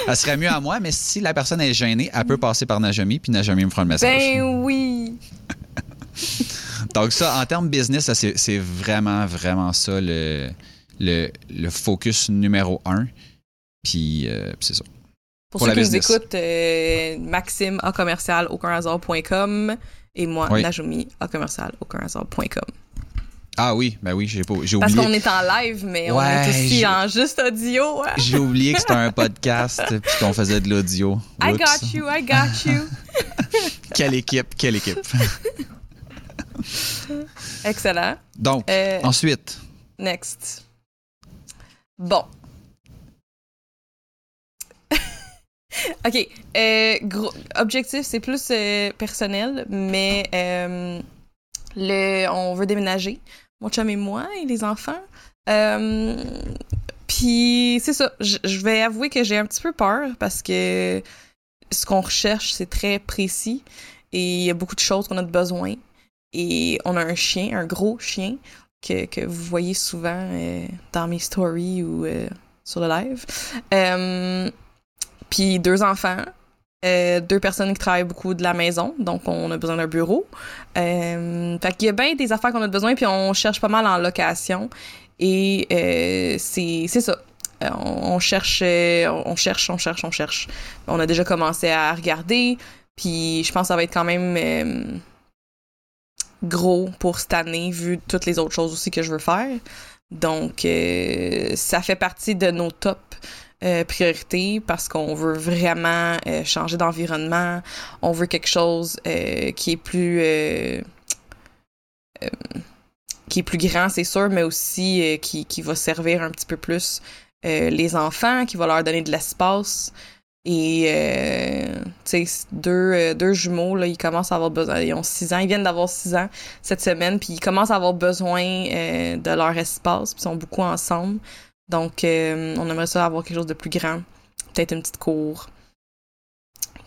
elle serait mieux à moi, mais si la personne est gênée, elle peut passer par Najami, puis Najami me fera le message. Ben oui. Donc ça, en termes business, c'est vraiment, vraiment ça le, le, focus numéro un. Puis euh, c'est ça. Pour, ceux qui nous écoutent, euh, Maxime à commercial et moi, oui. Najumi à commercial Ah oui, ben oui, j'ai oublié. Parce qu'on est en live, mais on est aussi en juste audio. J'ai oublié que c'était un podcast puis qu'on faisait de l'audio. I got you, I got you. quelle équipe, quelle équipe. Excellent. Donc, euh, ensuite. Next. Bon. OK. Euh, gros, objectif, c'est plus euh, personnel, mais le, on veut déménager. Mon chum et moi et les enfants. Puis, c'est ça. Je vais avouer que j'ai un petit peu peur parce que ce qu'on recherche, c'est très précis et il y a beaucoup de choses qu'on a besoin. Et on a un chien, un gros chien, que, que vous voyez souvent euh, dans mes stories ou euh, sur le live. Euh, puis deux enfants, deux personnes qui travaillent beaucoup de la maison, donc on a besoin d'un bureau. fait qu'il y a bien des affaires qu'on a besoin, puis on cherche pas mal en location. Et c'est ça. On, on, cherche, on cherche, on cherche, on cherche. On a déjà commencé à regarder, puis je pense que ça va être quand même gros pour cette année, vu toutes les autres choses aussi que je veux faire. Donc, euh, ça fait partie de nos top euh, priorités parce qu'on veut vraiment euh, changer d'environnement. On veut quelque chose qui est plus qui est plus grand, c'est sûr, mais aussi qui, qui va servir un petit peu plus les enfants, qui va leur donner de l'espace. Et, euh, euh, deux jumeaux, ils commencent à avoir besoin. Ils ont six ans, ils viennent d'avoir six ans cette semaine, puis ils commencent à avoir besoin euh, de leur espace, puis ils sont beaucoup ensemble. Donc, on aimerait ça avoir quelque chose de plus grand. Peut-être une petite cour.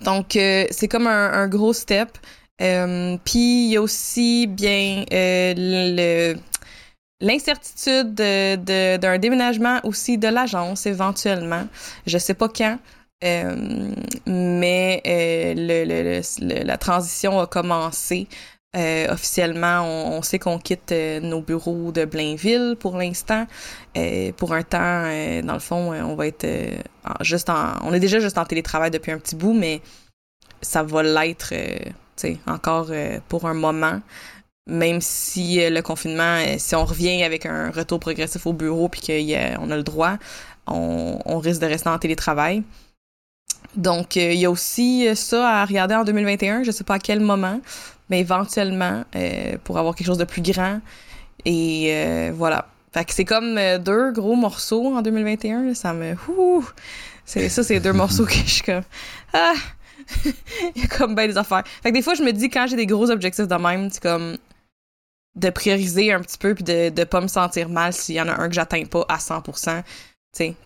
Donc, c'est comme un, gros step. Puis, il y a aussi bien l'incertitude d'un déménagement aussi de l'agence éventuellement. Je sais pas quand, mais euh, le, la transition a commencé. Euh, officiellement, on, sait qu'on quitte nos bureaux de Blainville pour l'instant. pour un temps, dans le fond, on va être juste en. On est déjà juste en télétravail depuis un petit bout, mais ça va l'être, encore pour un moment même si le confinement, si on revient avec un retour progressif au bureau puis qu'on a, le droit, on, on, risque de rester en télétravail. Donc, euh, il y a aussi euh, ça à regarder en 2021. Je ne sais pas à quel moment, mais éventuellement, euh, pour avoir quelque chose de plus grand. Et voilà. Fait que c'est comme deux gros morceaux en 2021. ça me... c'est ça, c'est deux morceaux que je suis comme... Ah! il y a comme bien des affaires. Fait que des fois, je me dis, quand j'ai des gros objectifs de même, c'est comme de prioriser un petit peu puis de ne pas me sentir mal s'il y en a un que j'atteins pas à 100%,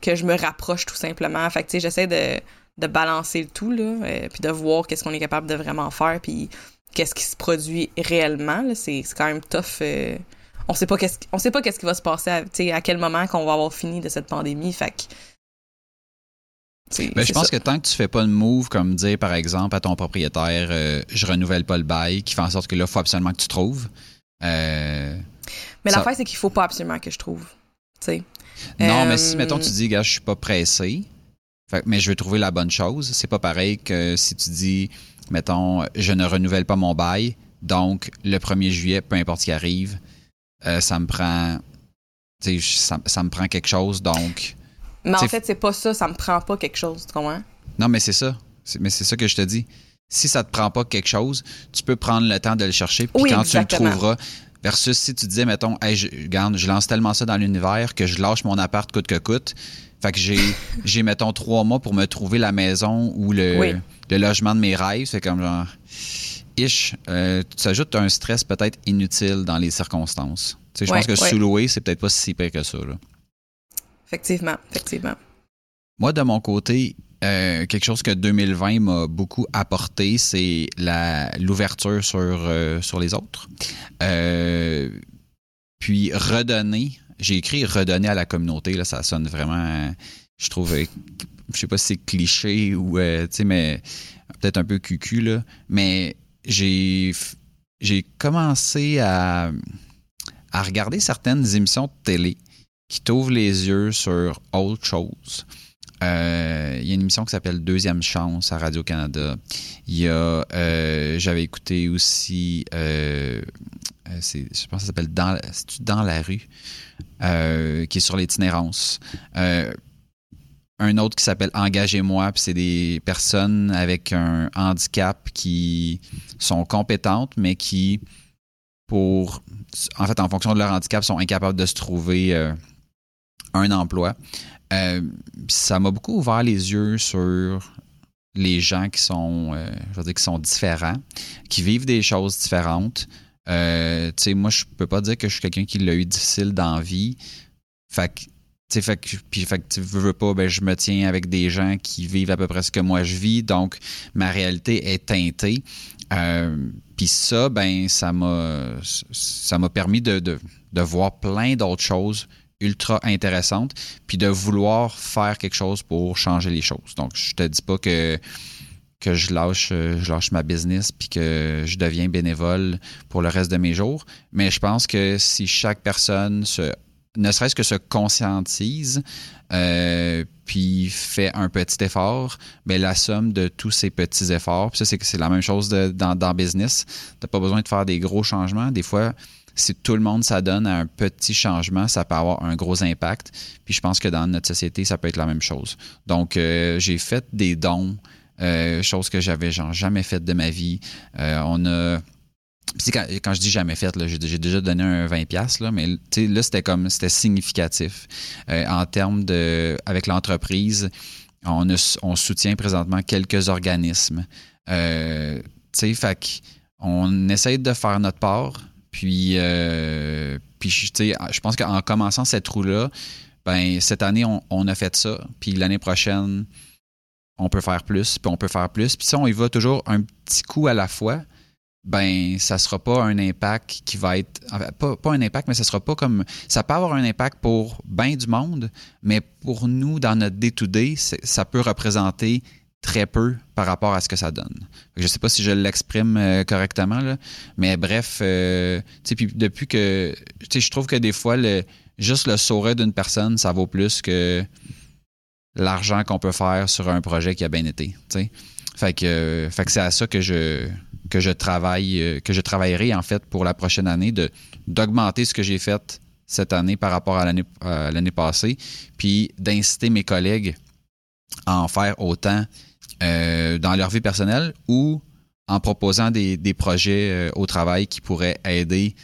que je me rapproche tout simplement. Fait que j'essaie de de balancer le tout, là, euh, puis de voir qu'est-ce qu'on est capable de vraiment faire, puis qu'est-ce qui se produit réellement. C'est quand même tough. Euh, on sait pas qu'est-ce on sait pas qu'est-ce qui va se passer à, à quel moment qu'on va avoir fini de cette pandémie. Fait que ben, je pense que tant que tu fais pas de move comme dire par exemple à ton propriétaire euh, je renouvelle pas le bail qui fait en sorte que là il faut absolument que tu trouves mais l'affaire c'est qu'il faut pas absolument que je trouve non mais si mettons tu dis gars je suis pas pressé mais je veux trouver la bonne chose. C'est pas pareil que si tu dis, mettons, je ne renouvelle pas mon bail, donc le 1er juillet, peu importe ce qui arrive, euh, ça me prend. Ça, ça, me prend quelque chose, donc. Mais en fait, c'est pas ça, ça me prend pas quelque chose, tu comprends? Non, mais c'est ça. Mais c'est ça que je te dis. Si ça te prend pas quelque chose, tu peux prendre le temps de le chercher, puis quand tu le trouveras, versus si tu disais, mettons, hey, je, regarde, je lance tellement ça dans l'univers que je lâche mon appart coûte que coûte, fait que j'ai, j'ai mettons, trois mois pour me trouver la maison ou le, le logement de mes rêves. C'est comme genre, ish, euh, tu ajoutes un stress peut-être inutile dans les circonstances. Tu sais, je pense que sous-louer, c'est peut-être pas si pire que ça. Là. Effectivement, effectivement. Moi, de mon côté, euh, quelque chose que 2020 m'a beaucoup apporté, c'est l'ouverture sur, euh, sur les autres. puis redonner j'ai écrit redonner à la communauté, là, ça sonne vraiment, je trouve, euh, je sais pas si c'est cliché ou, euh, tu sais, mais peut-être un peu cucu, là, mais j'ai, j'ai commencé à, à regarder certaines émissions de télé qui t'ouvrent les yeux sur autre chose. Euh, il y a une émission qui s'appelle Deuxième Chance à Radio-Canada. Il y a, j'avais écouté aussi, je pense que ça s'appelle Dans, dans la rue. Euh, qui est sur l'itinérance. Euh, un autre qui s'appelle Engagez-moi, puis c'est des personnes avec un handicap qui sont compétentes, mais qui, pour, en fait, en fonction de leur handicap, sont incapables de se trouver euh, un emploi. Ça m'a beaucoup ouvert les yeux sur les gens qui sont, je veux dire, qui sont différents, qui vivent des choses différentes, euh, tu sais, moi, je peux pas dire que je suis quelqu'un qui l'a eu difficile dans la vie. Fait que, tu que, puis, fait que tu veux, pas, ben, je me tiens avec des gens qui vivent à peu près ce que moi je vis, donc ma réalité est teintée. Euh, puis ça, ben, ça m'a, ça m'a permis de voir plein d'autres choses ultra intéressantes, puis de vouloir faire quelque chose pour changer les choses. Donc, je te dis pas que que je lâche, euh, je lâche ma business puis que je deviens bénévole pour le reste de mes jours. Mais je pense que si chaque personne se, ne serait-ce que se conscientise, euh, puis fait un petit effort, mais ben, la somme de tous ces petits efforts, puis ça c'est c'est la même chose dans, dans business. T'as pas besoin de faire des gros changements. Des fois, si tout le monde s'adonne à un petit changement, ça peut avoir un gros impact. Puis je pense que dans notre société, ça peut être la même chose. Donc euh, j'ai fait des dons euh, chose que j'avais jamais faite de ma vie. Euh, on a quand, quand, je dis jamais fait, j'ai déjà donné un 20$, là, mais là, c'était comme c'était significatif. En termes de. Avec l'entreprise, on, soutient présentement quelques organismes. Tu sais, on essaye de faire notre part. Puis, puis je pense qu'en commençant cette roue-là, ben, cette année, on, on, a fait ça. Puis l'année prochaine, on peut faire plus, puis on peut faire plus. Puis si on y va toujours un petit coup à la fois, ben ça sera pas un impact qui va être pas, pas un impact mais ça sera pas comme ça peut avoir un impact pour bien du monde mais pour nous dans notre day to day ça peut représenter très peu par rapport à ce que ça donne. Je sais pas si je l'exprime euh, correctement mais bref euh, puis depuis que je trouve que des fois le juste le sourire d'une personne ça vaut plus que l'argent qu'on peut faire sur un projet qui a bien été, Fait que, que c'est à ça que je que je travaille, euh, que je travaillerai en fait pour la prochaine année, d'augmenter ce que j'ai fait cette année par rapport à l'année l'année passée, puis d'inciter mes collègues à en faire autant euh, dans leur vie personnelle ou en proposant des, des projets euh, au travail qui pourraient aider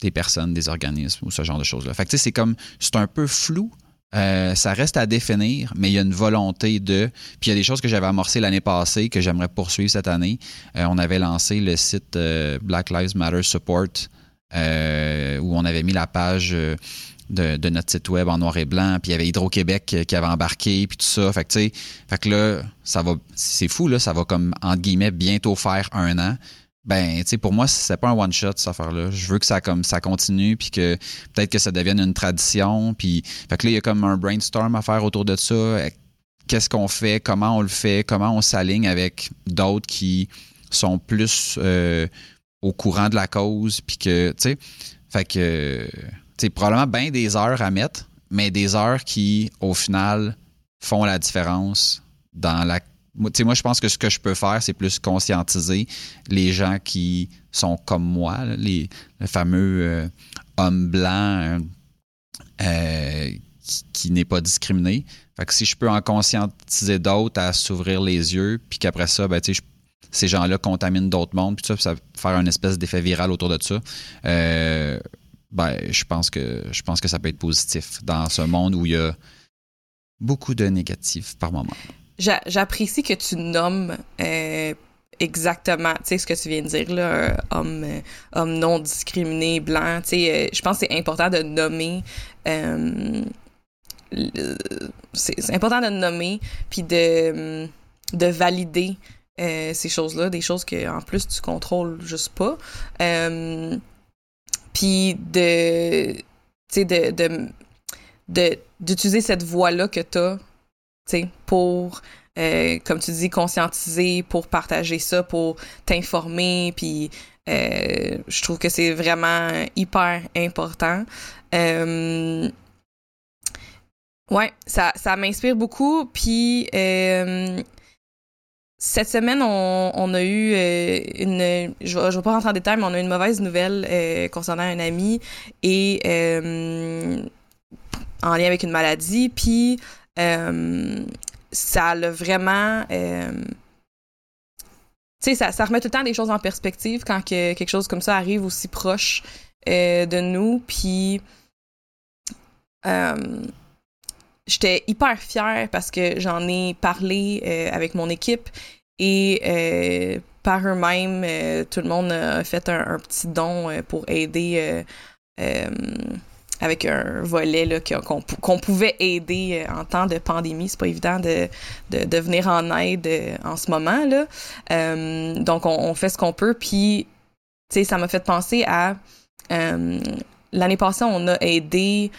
des personnes, des organismes ou ce genre de choses-là. Fait que c'est comme c'est un peu flou euh, ça reste à définir, mais il y a une volonté de. Puis il y a des choses que j'avais amorcées l'année passée que j'aimerais poursuivre cette année. On avait lancé le site Black Lives Matter Support où on avait mis la page de, notre site web en noir et blanc. Puis il y avait Hydro-Québec qui avait embarqué, puis tout ça. Fait que, fait que là, ça va. C'est fou, là. Ça va comme, entre guillemets, bientôt faire un an ben tu sais pour moi c'est pas un one shot cette affaire là je veux que ça comme ça continue puis que peut-être que ça devienne une tradition puis fait que là il y a comme un brainstorm à faire autour de ça euh, qu'est-ce qu'on fait? Comment on le fait? Comment on s'aligne avec d'autres qui sont plus euh, au courant de la cause puis que tu sais fait que sais probablement bien des heures à mettre mais des heures qui au final font la différence dans la moi, je pense que ce que je peux faire, c'est plus conscientiser les gens qui sont comme moi, les, le fameux euh, homme blanc euh, qui, n'est pas discriminé. Fait que si je peux en conscientiser d'autres à s'ouvrir les yeux, puis qu'après ça, ben, ces gens-là contaminent d'autres mondes, puis ça, ça faire un espèce d'effet viral autour de ça. Euh, ben, je pense que je pense que ça peut être positif dans ce monde où il y a beaucoup de négatifs par moment j'apprécie que tu nommes euh, exactement, tu sais, ce que tu viens de dire, là, homme, euh, homme non discriminé, blanc, tu sais, euh, je pense que c'est important de nommer, c'est important de nommer, puis de, de valider ces choses-là, des choses que, en plus, tu contrôles juste pas. Puis de, de, de, d'utiliser cette voix-là que tu as pour, euh, comme tu dis, conscientiser, pour partager ça, pour t'informer, puis euh, je trouve que c'est vraiment hyper important. Euh, ouais, ça, ça m'inspire beaucoup, puis cette semaine, on, a eu une. Je ne vais, pas rentrer en détail, mais on a eu une mauvaise nouvelle concernant un ami et en lien avec une maladie. Puis euh, ça l'a vraiment. Euh, tu sais, ça, remet tout le temps des choses en perspective quand que quelque chose comme ça arrive aussi proche euh, de nous. Puis. J'étais hyper fière parce que j'en ai parlé avec mon équipe et par eux-mêmes, tout le monde a fait un, petit don pour aider avec un volet qu'on, pouvait aider euh, en temps de pandémie. C'est pas évident de, de, venir en aide euh, en ce moment. Là. Euh, donc, on, fait ce qu'on peut. Puis, tu sais, ça m'a fait penser à... l'année passée, on a aidé...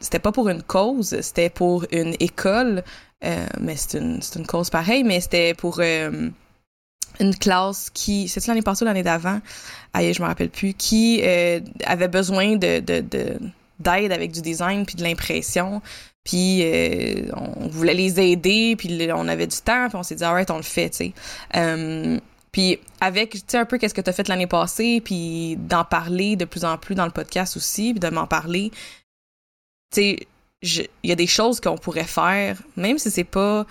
c'était pas pour une cause, c'était pour une école. mais c'est une, c'est une cause pareille, mais c'était pour une classe qui, c'était l'année passée ou l'année d'avant, aïe, je me rappelle plus, qui euh, avait besoin de, de, d'aide avec du design puis de l'impression. Puis euh, on voulait les aider, puis on avait du temps, puis on s'est dit, alright, on le fait, tu sais. Euh, puis avec, tu sais, un peu qu'est-ce que tu as fait l'année passée, puis d'en parler de plus en plus dans le podcast aussi, puis de m'en parler, tu sais, il y a des choses qu'on pourrait faire, même si c'est pas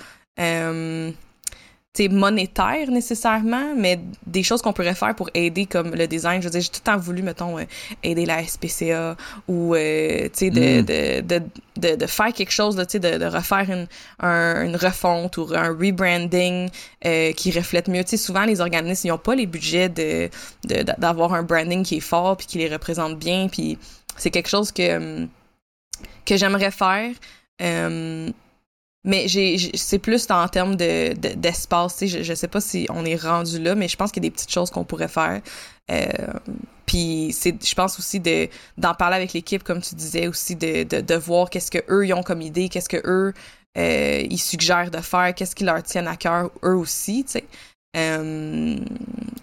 monétaire nécessairement, mais des choses qu'on pourrait faire pour aider comme le design. Je veux dire, j'ai tout le temps voulu, mettons, euh, aider la SPCA ou, euh, tu sais, de, mm. de, de, de, de, faire quelque chose, de, de refaire une, un, une refonte ou un rebranding euh, qui reflète mieux. Tu sais, souvent, les organismes, ils n'ont pas les budgets de, d'avoir un branding qui est fort puis qui les représente bien. Puis c'est quelque chose que, que j'aimerais faire. mais j'ai, c'est plus en termes de, d'espace. je, je sais pas si on est rendu là, mais je pense qu'il y a des petites choses qu'on pourrait faire. Euh, puis c'est, je pense aussi de d'en parler avec l'équipe, comme tu disais aussi, de, de, de voir qu'est-ce que eux ils ont comme idée, qu'est-ce que eux euh, ils suggèrent de faire, qu'est-ce qui leur tiennent à cœur eux aussi. Euh,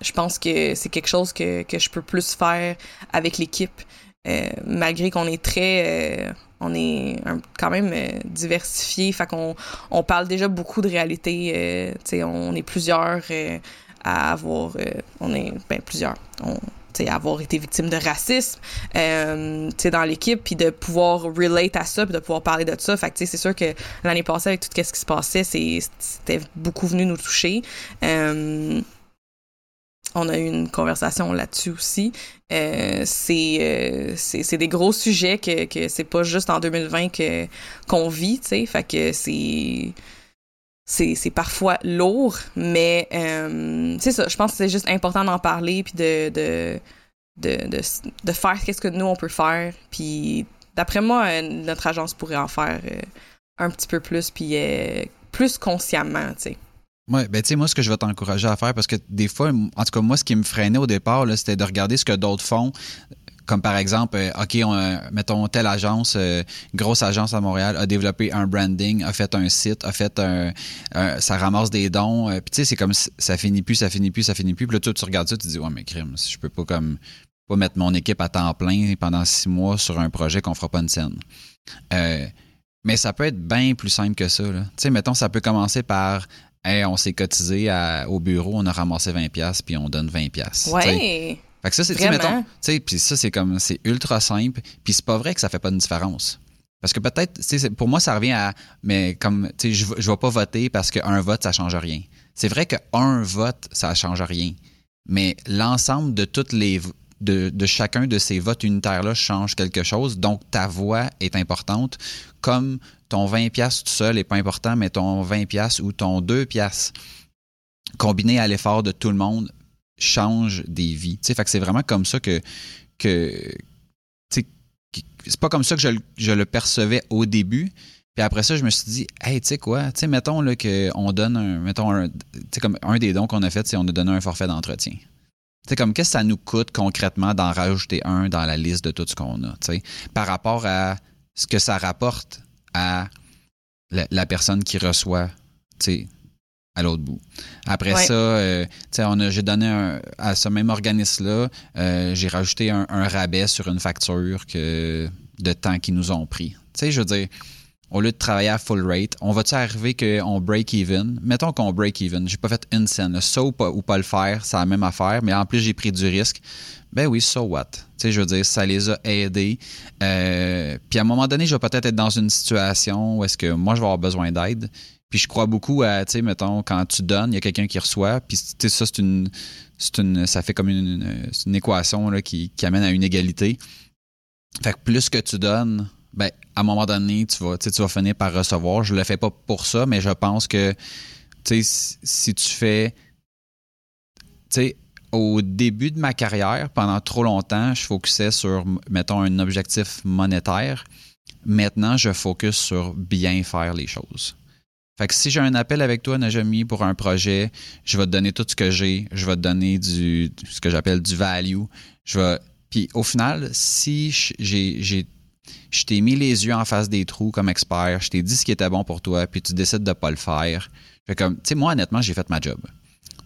je pense que c'est quelque chose que, que je peux plus faire avec l'équipe, euh, malgré qu'on est très, euh, on est quand même euh, diversifié, fait qu'on on parle déjà beaucoup de réalité, sais, on est plusieurs à avoir, été victime de racisme euh, dans l'équipe, puis de pouvoir relate à ça, puis de pouvoir parler de ça. Fait c'est sûr que l'année passée, avec tout ce qui se passait, c'était beaucoup venu nous toucher. Euh, on a eu une conversation là-dessus aussi. Euh, c'est c'est des gros sujets que, que c'est pas juste en 2020 que qu'on vit, tu sais. Fait que c'est parfois lourd, mais euh, c'est ça. Je pense que c'est juste important d'en parler puis de de, de, de, de faire qu'est-ce que nous on peut faire. Puis d'après moi, euh, notre agence pourrait en faire euh, un petit peu plus puis plus consciemment, tu sais. Ouais, ben tu sais, moi, ce que je vais t'encourager à faire, parce que des fois, en tout cas, moi, ce qui me freinait au départ, c'était de regarder ce que d'autres font comme par exemple, euh, OK, on, mettons, telle agence, euh, grosse agence à Montréal, a développé un branding, a fait un site, a fait un. ça ramasse des dons. Euh, puis tu sais, c'est comme ça finit plus, ça finit plus, ça finit plus. Puis là, tu, tu regardes ça, tu te dis, ouais, mais crime, je peux pas comme pas mettre mon équipe à temps plein pendant six mois sur un projet qu'on fera pas une scène. mais ça peut être bien plus simple que ça. Tu sais, mettons, ça peut commencer par Hey, on s'est cotisé au bureau, on a ramassé 20$ puis on donne 20$. Ouais. Fait que ça, c'est, mettons, tu sais, puis ça, c'est comme, c'est ultra simple, puis c'est pas vrai que ça fait pas une différence. Parce que peut-être, pour moi, ça revient à, mais comme, tu sais, je, je vais pas voter parce qu'un vote, ça change rien. C'est vrai qu'un vote, ça change rien. Mais l'ensemble de toutes les, de, chacun de ces votes unitaires-là change quelque chose. Donc, ta voix est importante. Comme ton 20 pièces tout seul est pas important, mais ton 20 pièces ou ton 2 pièces combiné à l'effort de tout le monde change des vies. Fait c'est vraiment comme ça que, que c'est pas comme ça que je, le percevais au début. Puis après ça, je me suis dit, hey, tu sais quoi, tu sais, mettons qu'on donne un, mettons un, comme un des dons qu'on a fait, c'est on a donné un forfait d'entretien. C'est comme qu'est-ce que ça nous coûte concrètement d'en rajouter un dans la liste de tout ce qu'on a, tu sais, par rapport à ce que ça rapporte à la, la personne qui reçoit, tu sais, à l'autre bout. Après ça, euh, j'ai donné un, à ce même organisme-là, euh, j'ai rajouté un, rabais sur une facture que, de temps qu'ils nous ont pris. Tu sais, je veux dire, au lieu de travailler à full rate, on va-tu arriver qu'on break even? Mettons qu'on break even. J'ai pas fait une scène. Ou pas, ou pas le faire, c'est la même affaire, mais en plus j'ai pris du risque. Ben oui, so what? Tu sais, je veux dire, ça les a aidés. Euh, puis à un moment donné, je vais peut-être être dans une situation où est-ce que moi, je vais avoir besoin d'aide. Puis je crois beaucoup à, tu sais, mettons, quand tu donnes, il y a quelqu'un qui reçoit. Puis ça, c'est une, une, ça fait comme une, une équation là, qui, qui, amène à une égalité. Fait que plus que tu donnes, ben, à un moment donné, tu vas, tu vas finir par recevoir. Je le fais pas pour ça, mais je pense que, si tu fais, au début de ma carrière, pendant trop longtemps, je focusais sur, mettons, un objectif monétaire. Maintenant, je focus sur bien faire les choses. Fait que si j'ai un appel avec toi, Najami, pour un projet, je vais te donner tout ce que j'ai. Je vais te donner du ce que j'appelle du value. Je vais. Puis au final, si j'ai je t'ai mis les yeux en face des trous comme expert, je t'ai dit ce qui était bon pour toi, puis tu décides de pas le faire. Comme, moi, honnêtement, j'ai fait ma job.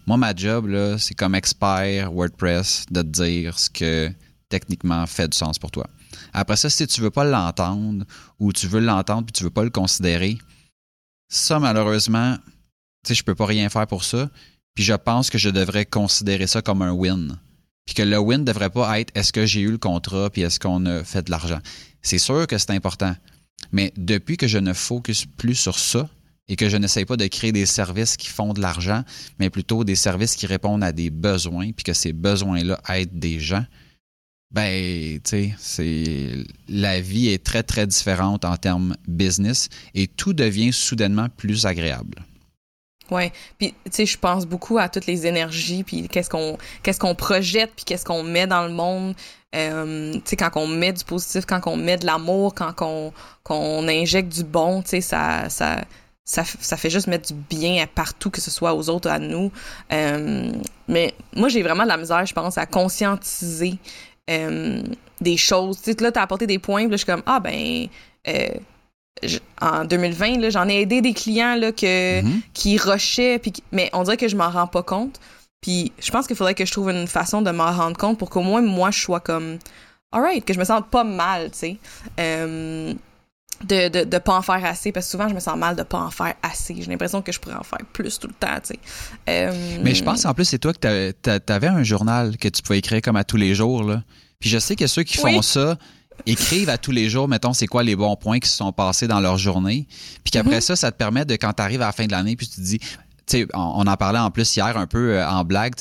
Moi, ma job, là, c'est comme expert WordPress de te dire ce que techniquement fait du sens pour toi. Après ça, si tu veux pas l'entendre ou tu veux l'entendre puis tu veux pas le considérer, ça, malheureusement, tu sais, je peux pas rien faire pour ça. Puis je pense que je devrais considérer ça comme un win. Puis que le win devrait pas être est-ce que j'ai eu le contrat puis est-ce qu'on a fait de l'argent? C'est sûr que c'est important. Mais depuis que je ne focus plus sur ça et que je n'essaie pas de créer des services qui font de l'argent, mais plutôt des services qui répondent à des besoins puis que ces besoins-là aident des gens, ben, tu sais, c'est la vie est très très différente en termes business et tout devient soudainement plus agréable. Ouais, puis tu sais, je pense beaucoup à toutes les énergies, puis qu'est-ce qu'on qu'est-ce qu'on projette, puis qu'est-ce qu'on met dans le monde. Euh, tu sais, quand on met du positif, quand on met de l'amour, quand on qu'on injecte du bon, tu sais, ça ça ça, ça fait juste mettre du bien à partout, que ce soit aux autres, à nous. Euh, mais moi, j'ai vraiment de la misère, je pense, à conscientiser euh, des choses. Tu sais, là, t'as apporté des points, là, je suis comme, ah ben, euh, en 2020, j'en ai aidé des clients là, que, mm-hmm. qui rushaient, puis, mais on dirait que je m'en rends pas compte. Puis je pense qu'il faudrait que je trouve une façon de m'en rendre compte pour qu'au moins moi je sois comme alright, que je me sente pas mal, tu sais. Euh, de, de, de pas en faire assez parce que souvent je me sens mal de pas en faire assez j'ai l'impression que je pourrais en faire plus tout le temps tu sais euh, mais je pense en plus c'est toi que t'avais un journal que tu pouvais écrire comme à tous les jours là puis je sais que ceux qui font ça écrivent à tous les jours, mettons, c'est quoi les bons points qui se sont passés dans leur journée. Puis qu'après mm-hmm. ça, ça te permet de, quand tu arrives à la fin de l'année, puis tu te dis, on, en parlait en plus hier un peu euh, en blague.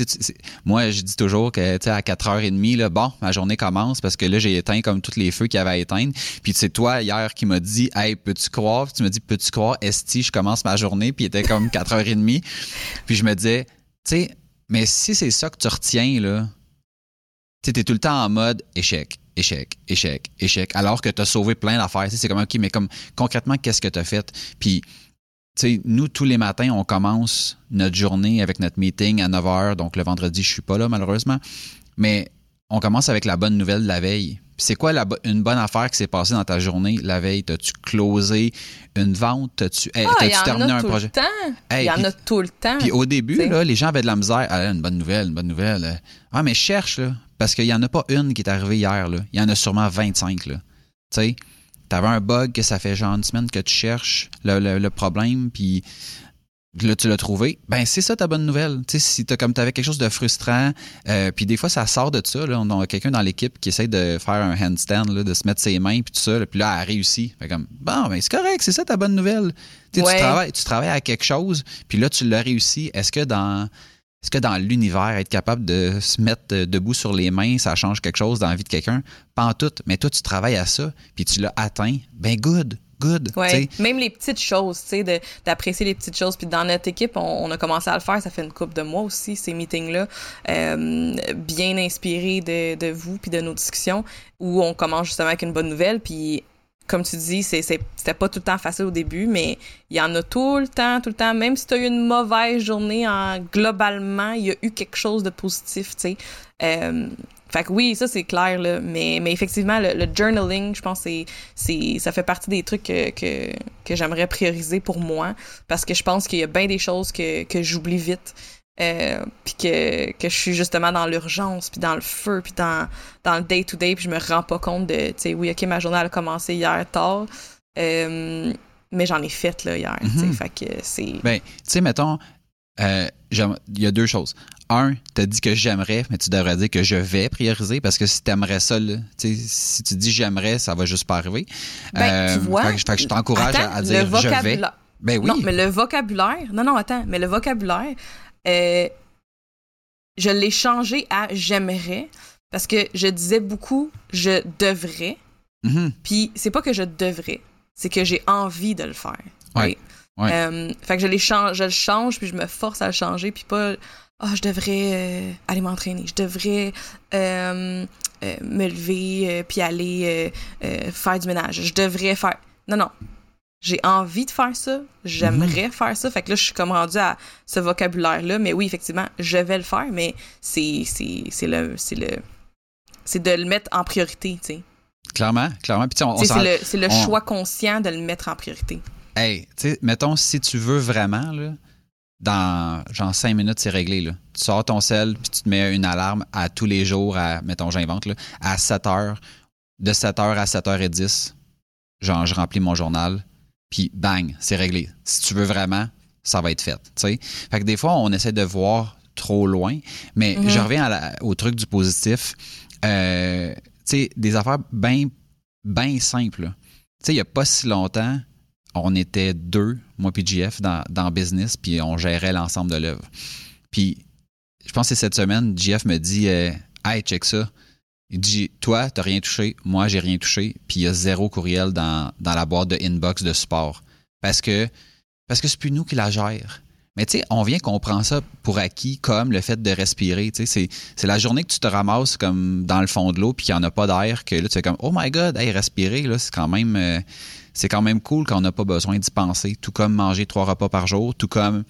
moi, je dis toujours que à 4h30, là, bon, ma journée commence parce que là, j'ai éteint comme tous les feux qu'il y avait à éteindre. Puis c'est toi hier qui m'a dit Hey, peux-tu croire? tu me dis Peux-tu croire, Esti, je commence ma journée, puis il était comme 4h30. puis je me disais, tu sais, mais si c'est ça que tu retiens, là, tu es tout le temps en mode échec, échec, échec, échec, alors que tu as sauvé plein d'affaires. C'est comme, OK, mais comme concrètement, qu'est-ce que tu as fait? Puis nous, tous les matins, on commence notre journée avec notre meeting à 9 h. Donc, le vendredi, je suis pas là, malheureusement. Mais on commence avec la bonne nouvelle de la veille. C'est quoi la, une bonne affaire qui s'est passée dans ta journée la veille? T'as-tu closé une vente? T'as-tu ah, terminé un projet? il y en a tout le temps. Puis au début, là, les gens avaient de la misère. Ah, une bonne nouvelle, une bonne nouvelle. Ah, mais cherche, là, parce qu'il n'y en a pas une qui est arrivée hier. Là. Il y en a sûrement 25. Là. Tu sais? t'avais un bug que ça fait genre une semaine que tu cherches le, problème, puis là, tu l'as trouvé, ben c'est ça ta bonne nouvelle. Tu sais, si t'as comme t'avais quelque chose de frustrant, euh, puis des fois ça sort de ça. Là, on a quelqu'un dans l'équipe qui essaie de faire un handstand, là, de se mettre ses mains puis tout ça, puis là elle a réussi. Fait comme bon, ben c'est correct, c'est ça ta bonne nouvelle. Tu, travailles, tu travailles à quelque chose, puis là tu l'as réussi. Est-ce que dans est-ce que dans l'univers, être capable de se mettre debout sur les mains, ça change quelque chose dans la vie de quelqu'un? Pas en tout. Mais toi, tu travailles à ça, puis tu l'as atteint. Ben good, good. Ouais. Même les petites choses, tu sais, d'apprécier les petites choses. Puis dans notre équipe, on, a commencé à le faire. Ça fait une couple de mois aussi, ces meetings-là, euh, bien inspirés de, de vous puis de nos discussions, où on commence justement avec une bonne nouvelle, puis comme tu dis, c'était pas tout le temps facile au début, mais il y en a tout le temps, tout le temps. Même si tu as eu une mauvaise journée, en, globalement, il y a eu quelque chose de positif, tu sais. Euh, fait que oui, ça c'est clair, là. Mais, mais effectivement, le, journaling, je pense que c'est, ça fait partie des trucs que, que, que j'aimerais prioriser pour moi. Parce que je pense qu'il y a bien des choses que, que j'oublie vite. Euh, puis que, que je suis justement dans l'urgence, puis dans le feu, puis dans, dans le day-to-day, puis je me rends pas compte de, tu sais, oui, OK, ma journée a commencé hier tard, euh, mais j'en ai fait, là, hier, tu sais, mhm. fait que c'est... Ben, tu sais, mettons, euh, il y a deux choses. Un, tu as dit que j'aimerais, mais tu devrais dire que je vais prioriser parce que si tu aimerais ça, là, si tu dis j'aimerais, ça va juste pas arriver. Ben, tu vois, fait, que je t'encourage à, dire je vais. Ben oui. Non, mais le vocabulaire, non, non, attends, mais le vocabulaire, euh, je l'ai changé à j'aimerais parce que je disais beaucoup je devrais. Mm-hmm. Puis c'est pas que je devrais, c'est que j'ai envie de le faire. Ouais. Euh, fait que je, les change, je le change, puis je me force à le changer, puis pas oh, je devrais euh, aller m'entraîner, je devrais me lever, puis aller faire du ménage, je devrais faire. Non, non, j'ai envie de faire ça, j'aimerais faire ça. Fait que là, je suis comme rendu à ce vocabulaire-là. Mais oui, effectivement, je vais le faire, mais c'est, c'est, le, c'est le, c'est de le mettre en priorité, tu sais. Clairement, clairement. Puis, on, c'est le, c'est le choix conscient de le mettre en priorité. Hey, tu sais, mettons, si tu veux vraiment, là, dans genre cinq minutes, c'est réglé. Là. Tu sors ton sel, puis tu te mets une alarme à tous les jours, à, mettons, j'invente, là, à 7 heures, de 7 heures à 7h10. Genre, je remplis mon journal puis bang, c'est réglé. Si tu veux vraiment, ça va être fait. Fait que des fois, on essaie de voir trop loin, mais je mhm. reviens au truc du positif. Euh, des affaires bien ben simples. Il n'y a pas si longtemps, on était deux, moi puis JF, dans, dans business, puis on gérait l'ensemble de l'œuvre. Puis, je pense que cette semaine, JF me dit euh, Hey, check ça. Il dit Toi, t'as rien touché, moi, j'ai rien touché, puis il y a zéro courriel dans, dans la boîte de inbox de support. Parce que parce que c'est plus nous qui la gère. Mais tu sais, on vient qu'on prend ça pour acquis comme le fait de respirer. Tu sais, c'est la journée que tu te ramasses comme dans le fond de l'eau puis qu'il n'y en a pas d'air que là, tu es comme Oh my God, hey, respirer, là, c'est quand même euh, c'est quand même cool quand on n'a pas besoin d'y penser. Tout comme manger trois repas par jour, tout comme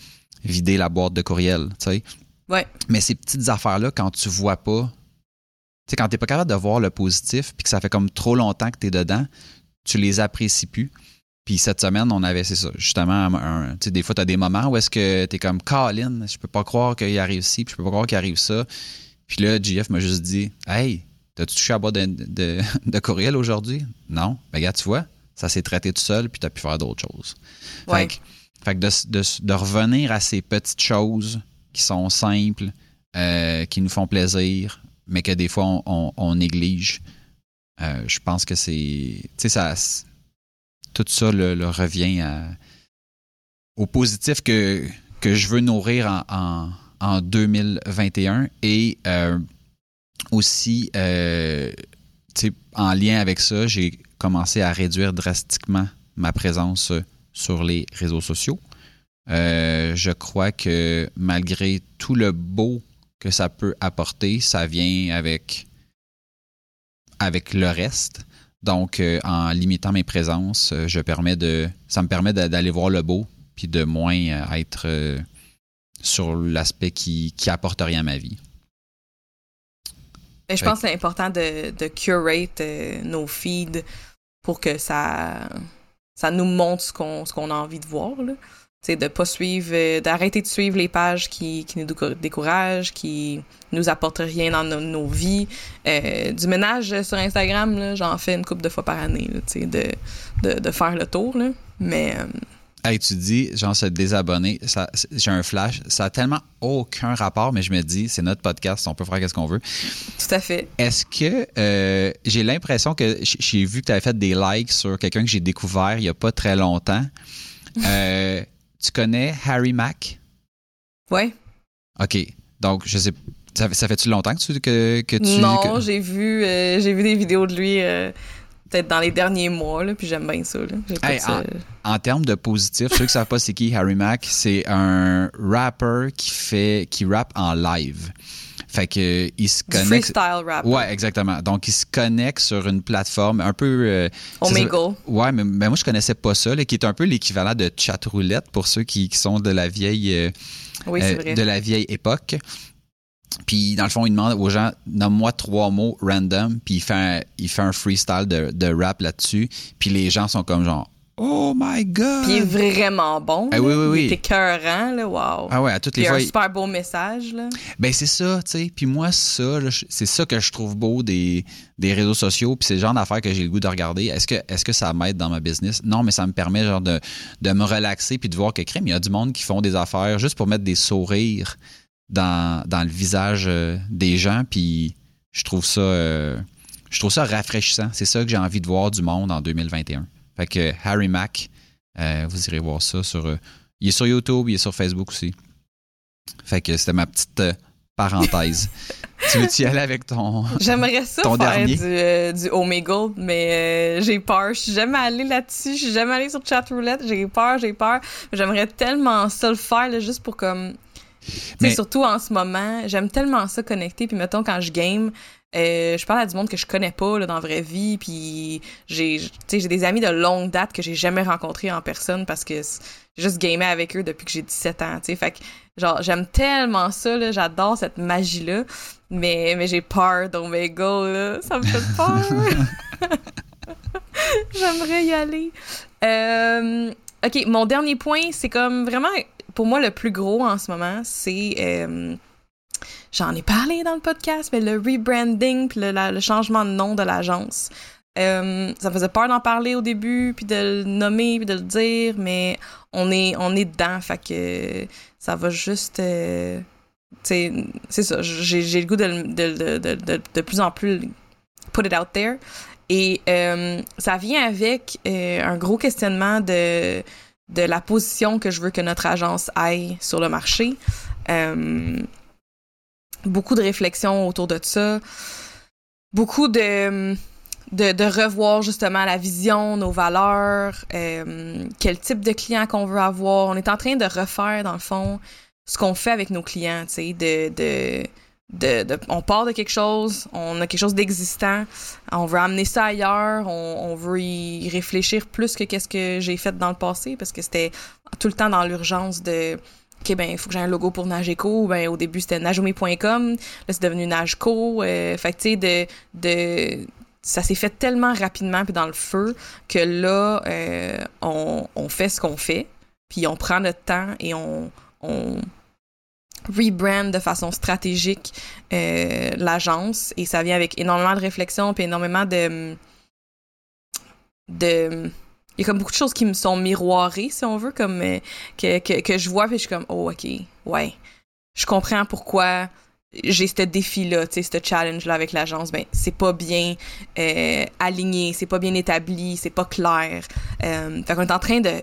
vider la boîte de courriel. Tu sais. Ouais. Mais ces petites affaires-là, quand tu vois pas, sais, quand tu n'es pas capable de voir le positif puis que ça fait comme trop longtemps que tu es dedans, tu les apprécies plus. Puis cette semaine, on avait, c'est ça, justement, un, tu sais, des fois, tu as des moments où est-ce que tu es comme, Colin, je peux pas croire qu'il arrive ci, puis je peux pas croire qu'il arrive ça. Puis là, GF m'a juste dit, Hey, t'as-tu touché à boire de, de, courriel aujourd'hui? Non. Ben, regarde, tu vois, ça s'est traité tout seul, puis tu as pu faire d'autres choses. Ouais. Fait que, de, de, revenir à ces petites choses qui sont simples, euh, qui nous font plaisir, mais que des fois, on, néglige. Euh, je pense que c'est. Tu sais, ça tout ça le, revient au positif que, que je veux nourrir en, en, 2021 et euh, aussi euh, en lien avec ça, j'ai commencé à réduire drastiquement ma présence sur les réseaux sociaux. Je crois que malgré tout le beau que ça peut apporter, ça vient avec, avec le reste. Donc, euh, en limitant mes présences, euh, je permets de, ça me permet d'aller voir le beau, puis de moins euh, être sur l'aspect qui, qui apporte rien à ma vie. je pense que c'est important de, de curate nos feeds pour que ça, ça nous montre ce qu'on a envie de voir. Là c'est de pas suivre, euh, d'arrêter de suivre les pages qui, qui nous découragent, qui nous apportent rien dans nos, vies. Euh, du ménage sur Instagram, j'en fais une couple de fois par année, là, de, de, de, faire le tour. Là. Mais. Euh, hey, tu dis, genre, se désabonner, j'ai un flash, ça a tellement aucun rapport, mais je me dis, c'est notre podcast, on peut faire ce qu'on veut. Tout à fait. Est-ce que j'ai l'impression que j'ai vu que tu avais fait des likes sur quelqu'un que j'ai découvert il y a pas très longtemps. Euh, tu connais Harry Mack? Oui. OK. Donc, je sais. Ça, ça fait-tu longtemps que tu. Que, que tu non, j'ai vu, euh, j'ai vu des vidéos de lui. Euh, peut-être dans les derniers mois, là, puis j'aime bien ça. Là. en, termes de positif, ceux qui ne savent pas c'est qui Harry Mack, c'est un rapper qui fait qui rappe en live. Fait que il se connecte. freestyle rap. Ouais, exactement. Donc il se connecte sur une plateforme un peu. Euh, Omegle. Ouais, mais, moi je connaissais pas ça, qui est un peu l'équivalent de chat roulette pour ceux qui, sont de la vieille. Euh, oui, euh, de la vieille époque. Puis, dans le fond, il demande aux gens, nomme-moi trois mots random, puis il fait un, il fait un freestyle de, de rap là-dessus. Puis les gens sont comme genre, Oh my God! Puis il est vraiment bon. Ah, oui, oui, oui. Il est écœurant, là, wow. Ah ouais, à toutes les fois. Il a un super beau message, là. Ben, c'est ça, tu sais. Puis moi, ça, c'est ça que je trouve beau des, des réseaux sociaux. Puis c'est le genre d'affaires que j'ai le goût de regarder. Est-ce que, est que ça m'aide dans ma business? Non, mais ça me permet, genre, de, de me relaxer puis de voir que, crème, il y a du monde qui font des affaires juste pour mettre des sourires dans, dans le visage euh, des gens. Puis je trouve ça, euh, je trouve ça rafraîchissant. C'est ça que j'ai envie de voir du monde en 2021. Fait que Harry Mack, euh, vous irez voir ça sur. Euh, il est sur YouTube, il est sur Facebook aussi. Fait que c'était ma petite euh, parenthèse. tu veux y aller avec ton. J'aimerais ça ton faire dernier? du, du Omegle, mais j'ai peur. Je suis jamais allée là-dessus. Je suis jamais allée sur Chat Roulette. J'ai peur, j'ai peur. J'aimerais tellement ça le faire, juste pour comme. Mais... surtout en ce moment, j'aime tellement ça connecter. Puis mettons, quand je game, euh, je parle à du monde que je connais pas là, dans la vraie vie, puis j'ai j'ai des amis de longue date que j'ai jamais rencontrés en personne parce que j'ai juste gamé avec eux depuis que j'ai 17 ans, tu Fait que genre j'aime tellement ça là, j'adore cette magie là, mais mais j'ai peur d'Omega là, ça me fait peur. J'aimerais y aller. Euh, OK, mon dernier point, c'est comme vraiment pour moi le plus gros en ce moment, c'est euh, J'en ai parlé dans le podcast, mais le rebranding puis le, changement de nom de l'agence. Euh, ça faisait peur d'en parler au début, puis de le nommer, puis de le dire, mais on est, on est dedans, fait que ça va juste... Euh, c'est ça, j'ai le goût de, de, plus en plus put it out there. Et euh, ça vient avec un gros questionnement de la position que je veux que notre agence aille sur le marché beaucoup de réflexions autour de ça, beaucoup de de, de, revoir justement la vision, nos valeurs, euh, quel type de client qu'on veut avoir. On est en train de refaire, dans le fond, ce qu'on fait avec nos clients, tu sais, de, de, de, on part de quelque chose, on a quelque chose d'existant, on veut amener ça ailleurs, on, on veut y réfléchir plus que qu'est-ce que j'ai fait dans le passé, parce que c'était tout le temps dans l'urgence de OK, ben, il faut que j'ai un logo pour Nageco. Ben, au début, c'était najome.com. Là, c'est devenu Nageco. Euh, fait que, tu sais, de, de, ça s'est fait tellement rapidement puis dans le feu que là, euh, on, on, fait ce qu'on fait, puis on prend notre temps et on, on rebrand de façon stratégique euh, l'agence et ça vient avec énormément de réflexion puis énormément de de il y a comme beaucoup de choses qui me sont miroirées si on veut comme euh, que, que, que je vois puis je suis comme oh ok ouais je comprends pourquoi j'ai ce défi-là, tu sais, ce challenge-là avec l'agence, ben c'est pas bien euh, aligné, c'est pas bien établi, c'est pas clair. Euh, fait qu'on est en train de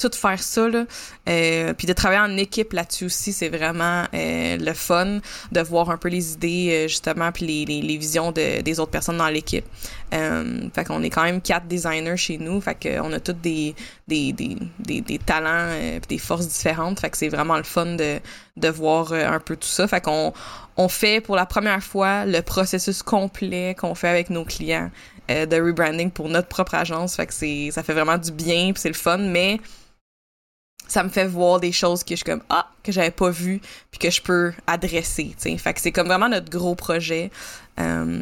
tout faire ça là, euh, puis de travailler en équipe là-dessus aussi, c'est vraiment euh, le fun de voir un peu les idées euh, justement puis les, les, les visions de, des autres personnes dans l'équipe. Euh, fait qu'on est quand même quatre designers chez nous, fait qu'on a tous des des, des, des, talents euh, des forces différentes, fait que c'est vraiment le fun de de voir euh, un peu tout ça. Fait qu'on on fait pour la première fois le processus complet qu'on fait avec nos clients de rebranding pour notre propre agence. Fait que c'est ça fait vraiment du bien, puis c'est le fun, mais ça me fait voir des choses que je suis comme ah que j'avais pas vu puis que je peux adresser fait que c'est comme vraiment notre gros projet. Euh,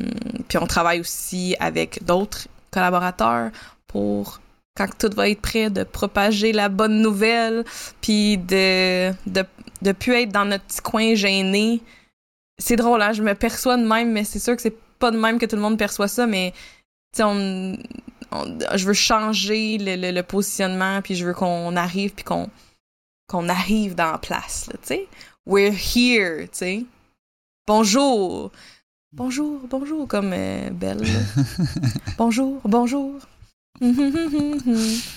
puis on travaille aussi avec d'autres collaborateurs pour quand tout va être prêt de propager la bonne nouvelle puis de de de plus être dans notre petit coin gêné. C'est drôle hein je me perçois de même mais c'est sûr que c'est pas de même que tout le monde perçoit ça mais on on, je veux changer le, le, le, positionnement, puis je veux qu'on arrive, puis qu'on qu'on arrive dans la place, tu sais. We're here, tu sais. Bonjour. Bonjour, bonjour, comme euh, Belle. bonjour, bonjour.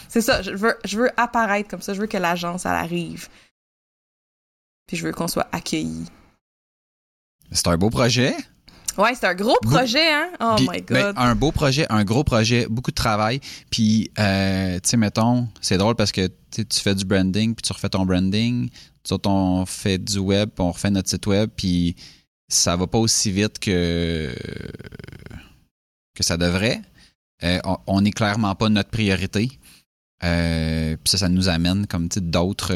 C'est ça, je veux, je veux apparaître comme ça, je veux que l'agence, elle arrive. Puis je veux qu'on soit accueillis. C'est un beau projet. Ouais, c'est un gros projet, hein? Oh my ben, God. un beau projet, un gros projet, beaucoup de travail. Puis, euh, tu sais, mettons, c'est drôle parce que tu fais du branding, puis tu refais ton branding. Autres, on fait du web, puis on refait notre site web, puis ça va pas aussi vite que, que ça devrait. Euh, on- n'est clairement pas notre priorité. Euh, puis ça, ça nous amène comme tu d'autres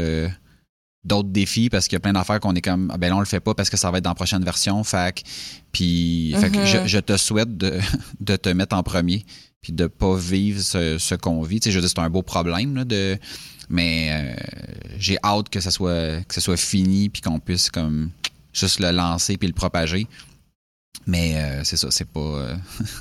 d'autres défis parce qu'il y a plein d'affaires qu'on est comme ah ben là on le fait pas parce que ça va être dans la prochaine version fac. Puis fait que Mhm. je, je te souhaite de, de te mettre en premier puis de pas vivre ce, ce qu'on vit. Tu sais je veux dire c'est un beau problème là, de mais euh, j'ai hâte que ça soit que ça soit fini puis qu'on puisse comme juste le lancer puis le propager mais euh, c'est ça c'est pas euh,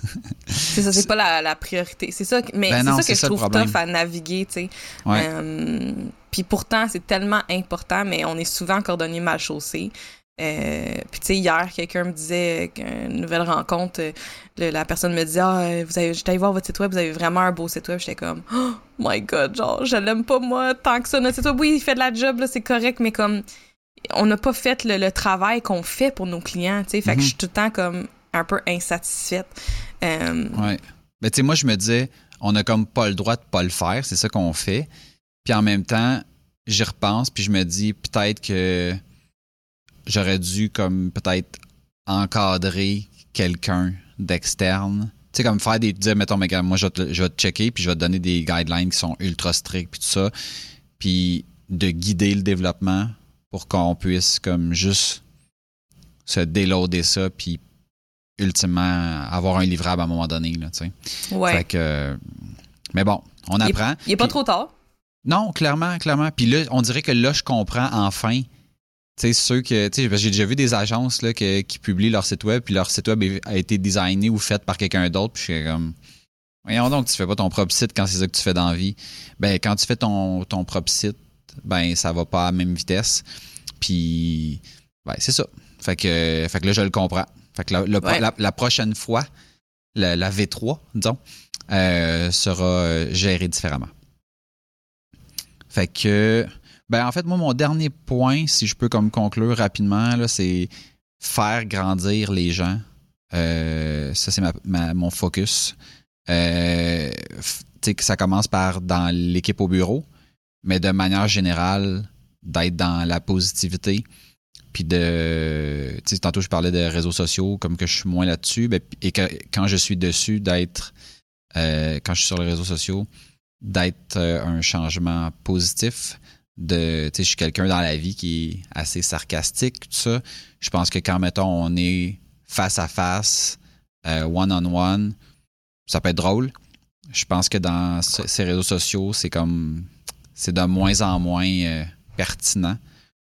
C'est ça, c'est pas la, la priorité. C'est ça, mais Ben c'est ça que je ça trouve tough à naviguer, tu sais. ouais Euh, Puis pourtant, c'est tellement important, mais on est souvent cordonnier mal chaussé. Puis tu sais, hier, quelqu'un me disait qu'une nouvelle rencontre, le- la personne me disait Ah, vous avez, j'étais allé voir votre site web, vous avez vraiment un beau site web. J'étais comme Oh my god, genre, je l'aime pas moi tant que ça. Notre site web, oui, il fait de la job, là, c'est correct, mais comme on n'a pas fait le, le travail qu'on fait pour nos clients, tu sais. Fait que Mhm. je suis tout le temps comme un peu insatisfaite. Euh, Ouais. Mais tu sais, moi, je me disais, on a comme pas le droit de pas le faire, c'est ça qu'on fait. Puis en même temps, j'y repense, puis je me dis peut-être que j'aurais dû comme peut-être encadrer quelqu'un d'externe. Tu sais, comme faire des. dire, mettons, mais moi, je vais, te, je vais te checker, puis je vais te donner des guidelines qui sont ultra stricts, puis tout ça. Puis de guider le développement pour qu'on puisse, comme, juste se déloader ça, puis ultimement avoir un livrable à un moment donné, là, ouais. Fait que. Mais bon, on apprend. Il est pas trop tard. Non, clairement, clairement. Puis là, on dirait que là, je comprends enfin. Tu sais, ceux que. Tu sais, j'ai déjà vu des agences là, que- qui publient leur site web, puis leur site web a été designé ou fait par quelqu'un d'autre, puis je suis comme. Voyons donc, tu fais pas ton propre site quand c'est ça que tu fais dans la vie. Ben, quand tu fais ton, ton propre site, ben, ça va pas à la même vitesse. Puis, ben, c'est ça. Fait que, fait que là, je le comprends. Fait que la, le- Ouais. la, la prochaine fois, la, la V3, disons, euh, sera euh, gérée différemment. Fait que, ben en fait, moi, mon dernier point, si je peux comme conclure rapidement, c'est faire grandir les gens Euh, ça, c'est ma, ma- mon focus. Euh, f- tu sais, que ça commence par dans l'équipe au bureau, mais de manière générale, d'être dans la positivité. Puis de. Tu sais, tantôt, je parlais de réseaux sociaux, comme que je suis moins là-dessus. ben, et que quand je suis dessus, d'être. euh, quand je suis sur les réseaux sociaux, d'être euh, un changement positif. De, je suis quelqu'un dans la vie qui est assez sarcastique, tout ça. Je pense que quand, mettons, on est face à face, euh, one-on-one, ça peut être drôle. Je pense que dans ce- ces réseaux sociaux, c'est comme. C'est de moins en moins euh, pertinent.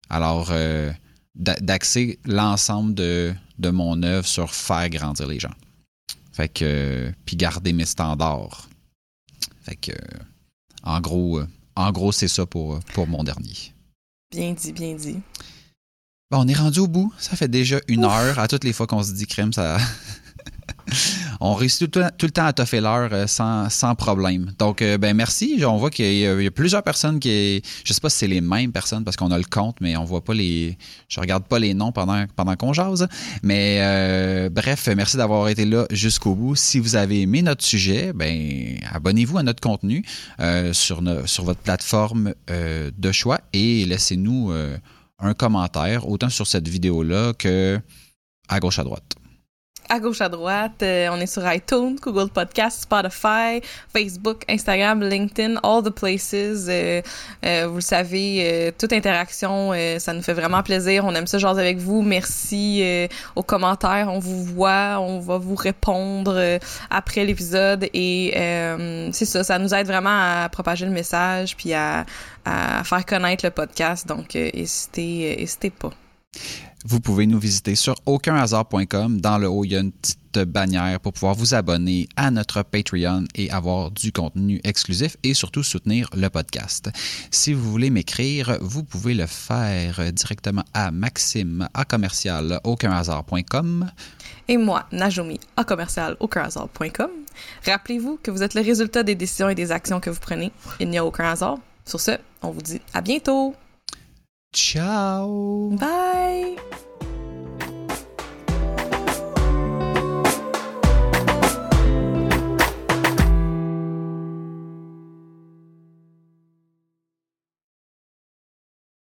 Alors, euh, d'a- d'axer l'ensemble de, de mon œuvre sur faire grandir les gens. Fait que. puis garder mes standards. Fait que. en gros, euh, en gros c'est ça pour, pour mon dernier. Bien dit, bien dit. Bon, on est rendu au bout. Ça fait déjà une Ouf. heure. À toutes les fois qu'on se dit crème, ça. on réussit tout, le temps- à toffer l'heure euh, sans, sans problème. Donc, euh, ben merci. On voit qu'il y, a- plusieurs personnes qui. Je sais pas si c'est les mêmes personnes parce qu'on a le compte, mais on voit pas les. Je regarde pas les noms pendant, qu'on jase. Mais euh, bref, merci d'avoir été là jusqu'au bout. Si vous avez aimé notre sujet, ben abonnez-vous à notre contenu sur, votre plateforme de choix et laissez-nous. un commentaire, autant sur cette vidéo-là que à gauche à droite. À gauche, à droite, euh, on est sur iTunes, Google Podcast, Spotify, Facebook, Instagram, LinkedIn, all the places. Euh, euh, vous le savez, euh, toute interaction, ça nous fait vraiment plaisir. On aime ça jaser avec vous. Merci aux commentaires. On vous voit, on va vous répondre après l'épisode. Et c'est ça, ça nous aide vraiment à propager le message puis à, faire connaître le podcast. Donc, hésitez, euh, hésitez pas. Vous pouvez nous visiter sur aucunhasard.com. Dans le haut, il y a une petite bannière pour pouvoir vous abonner à notre Patreon et avoir du contenu exclusif et surtout soutenir le podcast. Si vous voulez m'écrire, vous pouvez le faire directement à maxime à commercial aucunhasard.com. Et moi, Najomi, à commercial au cœurhasard.com. Rappelez-vous que vous êtes le résultat des décisions et des actions que vous prenez. Il n'y a aucun hasard. Sur ce, on vous dit à bientôt. Ciao. Bye.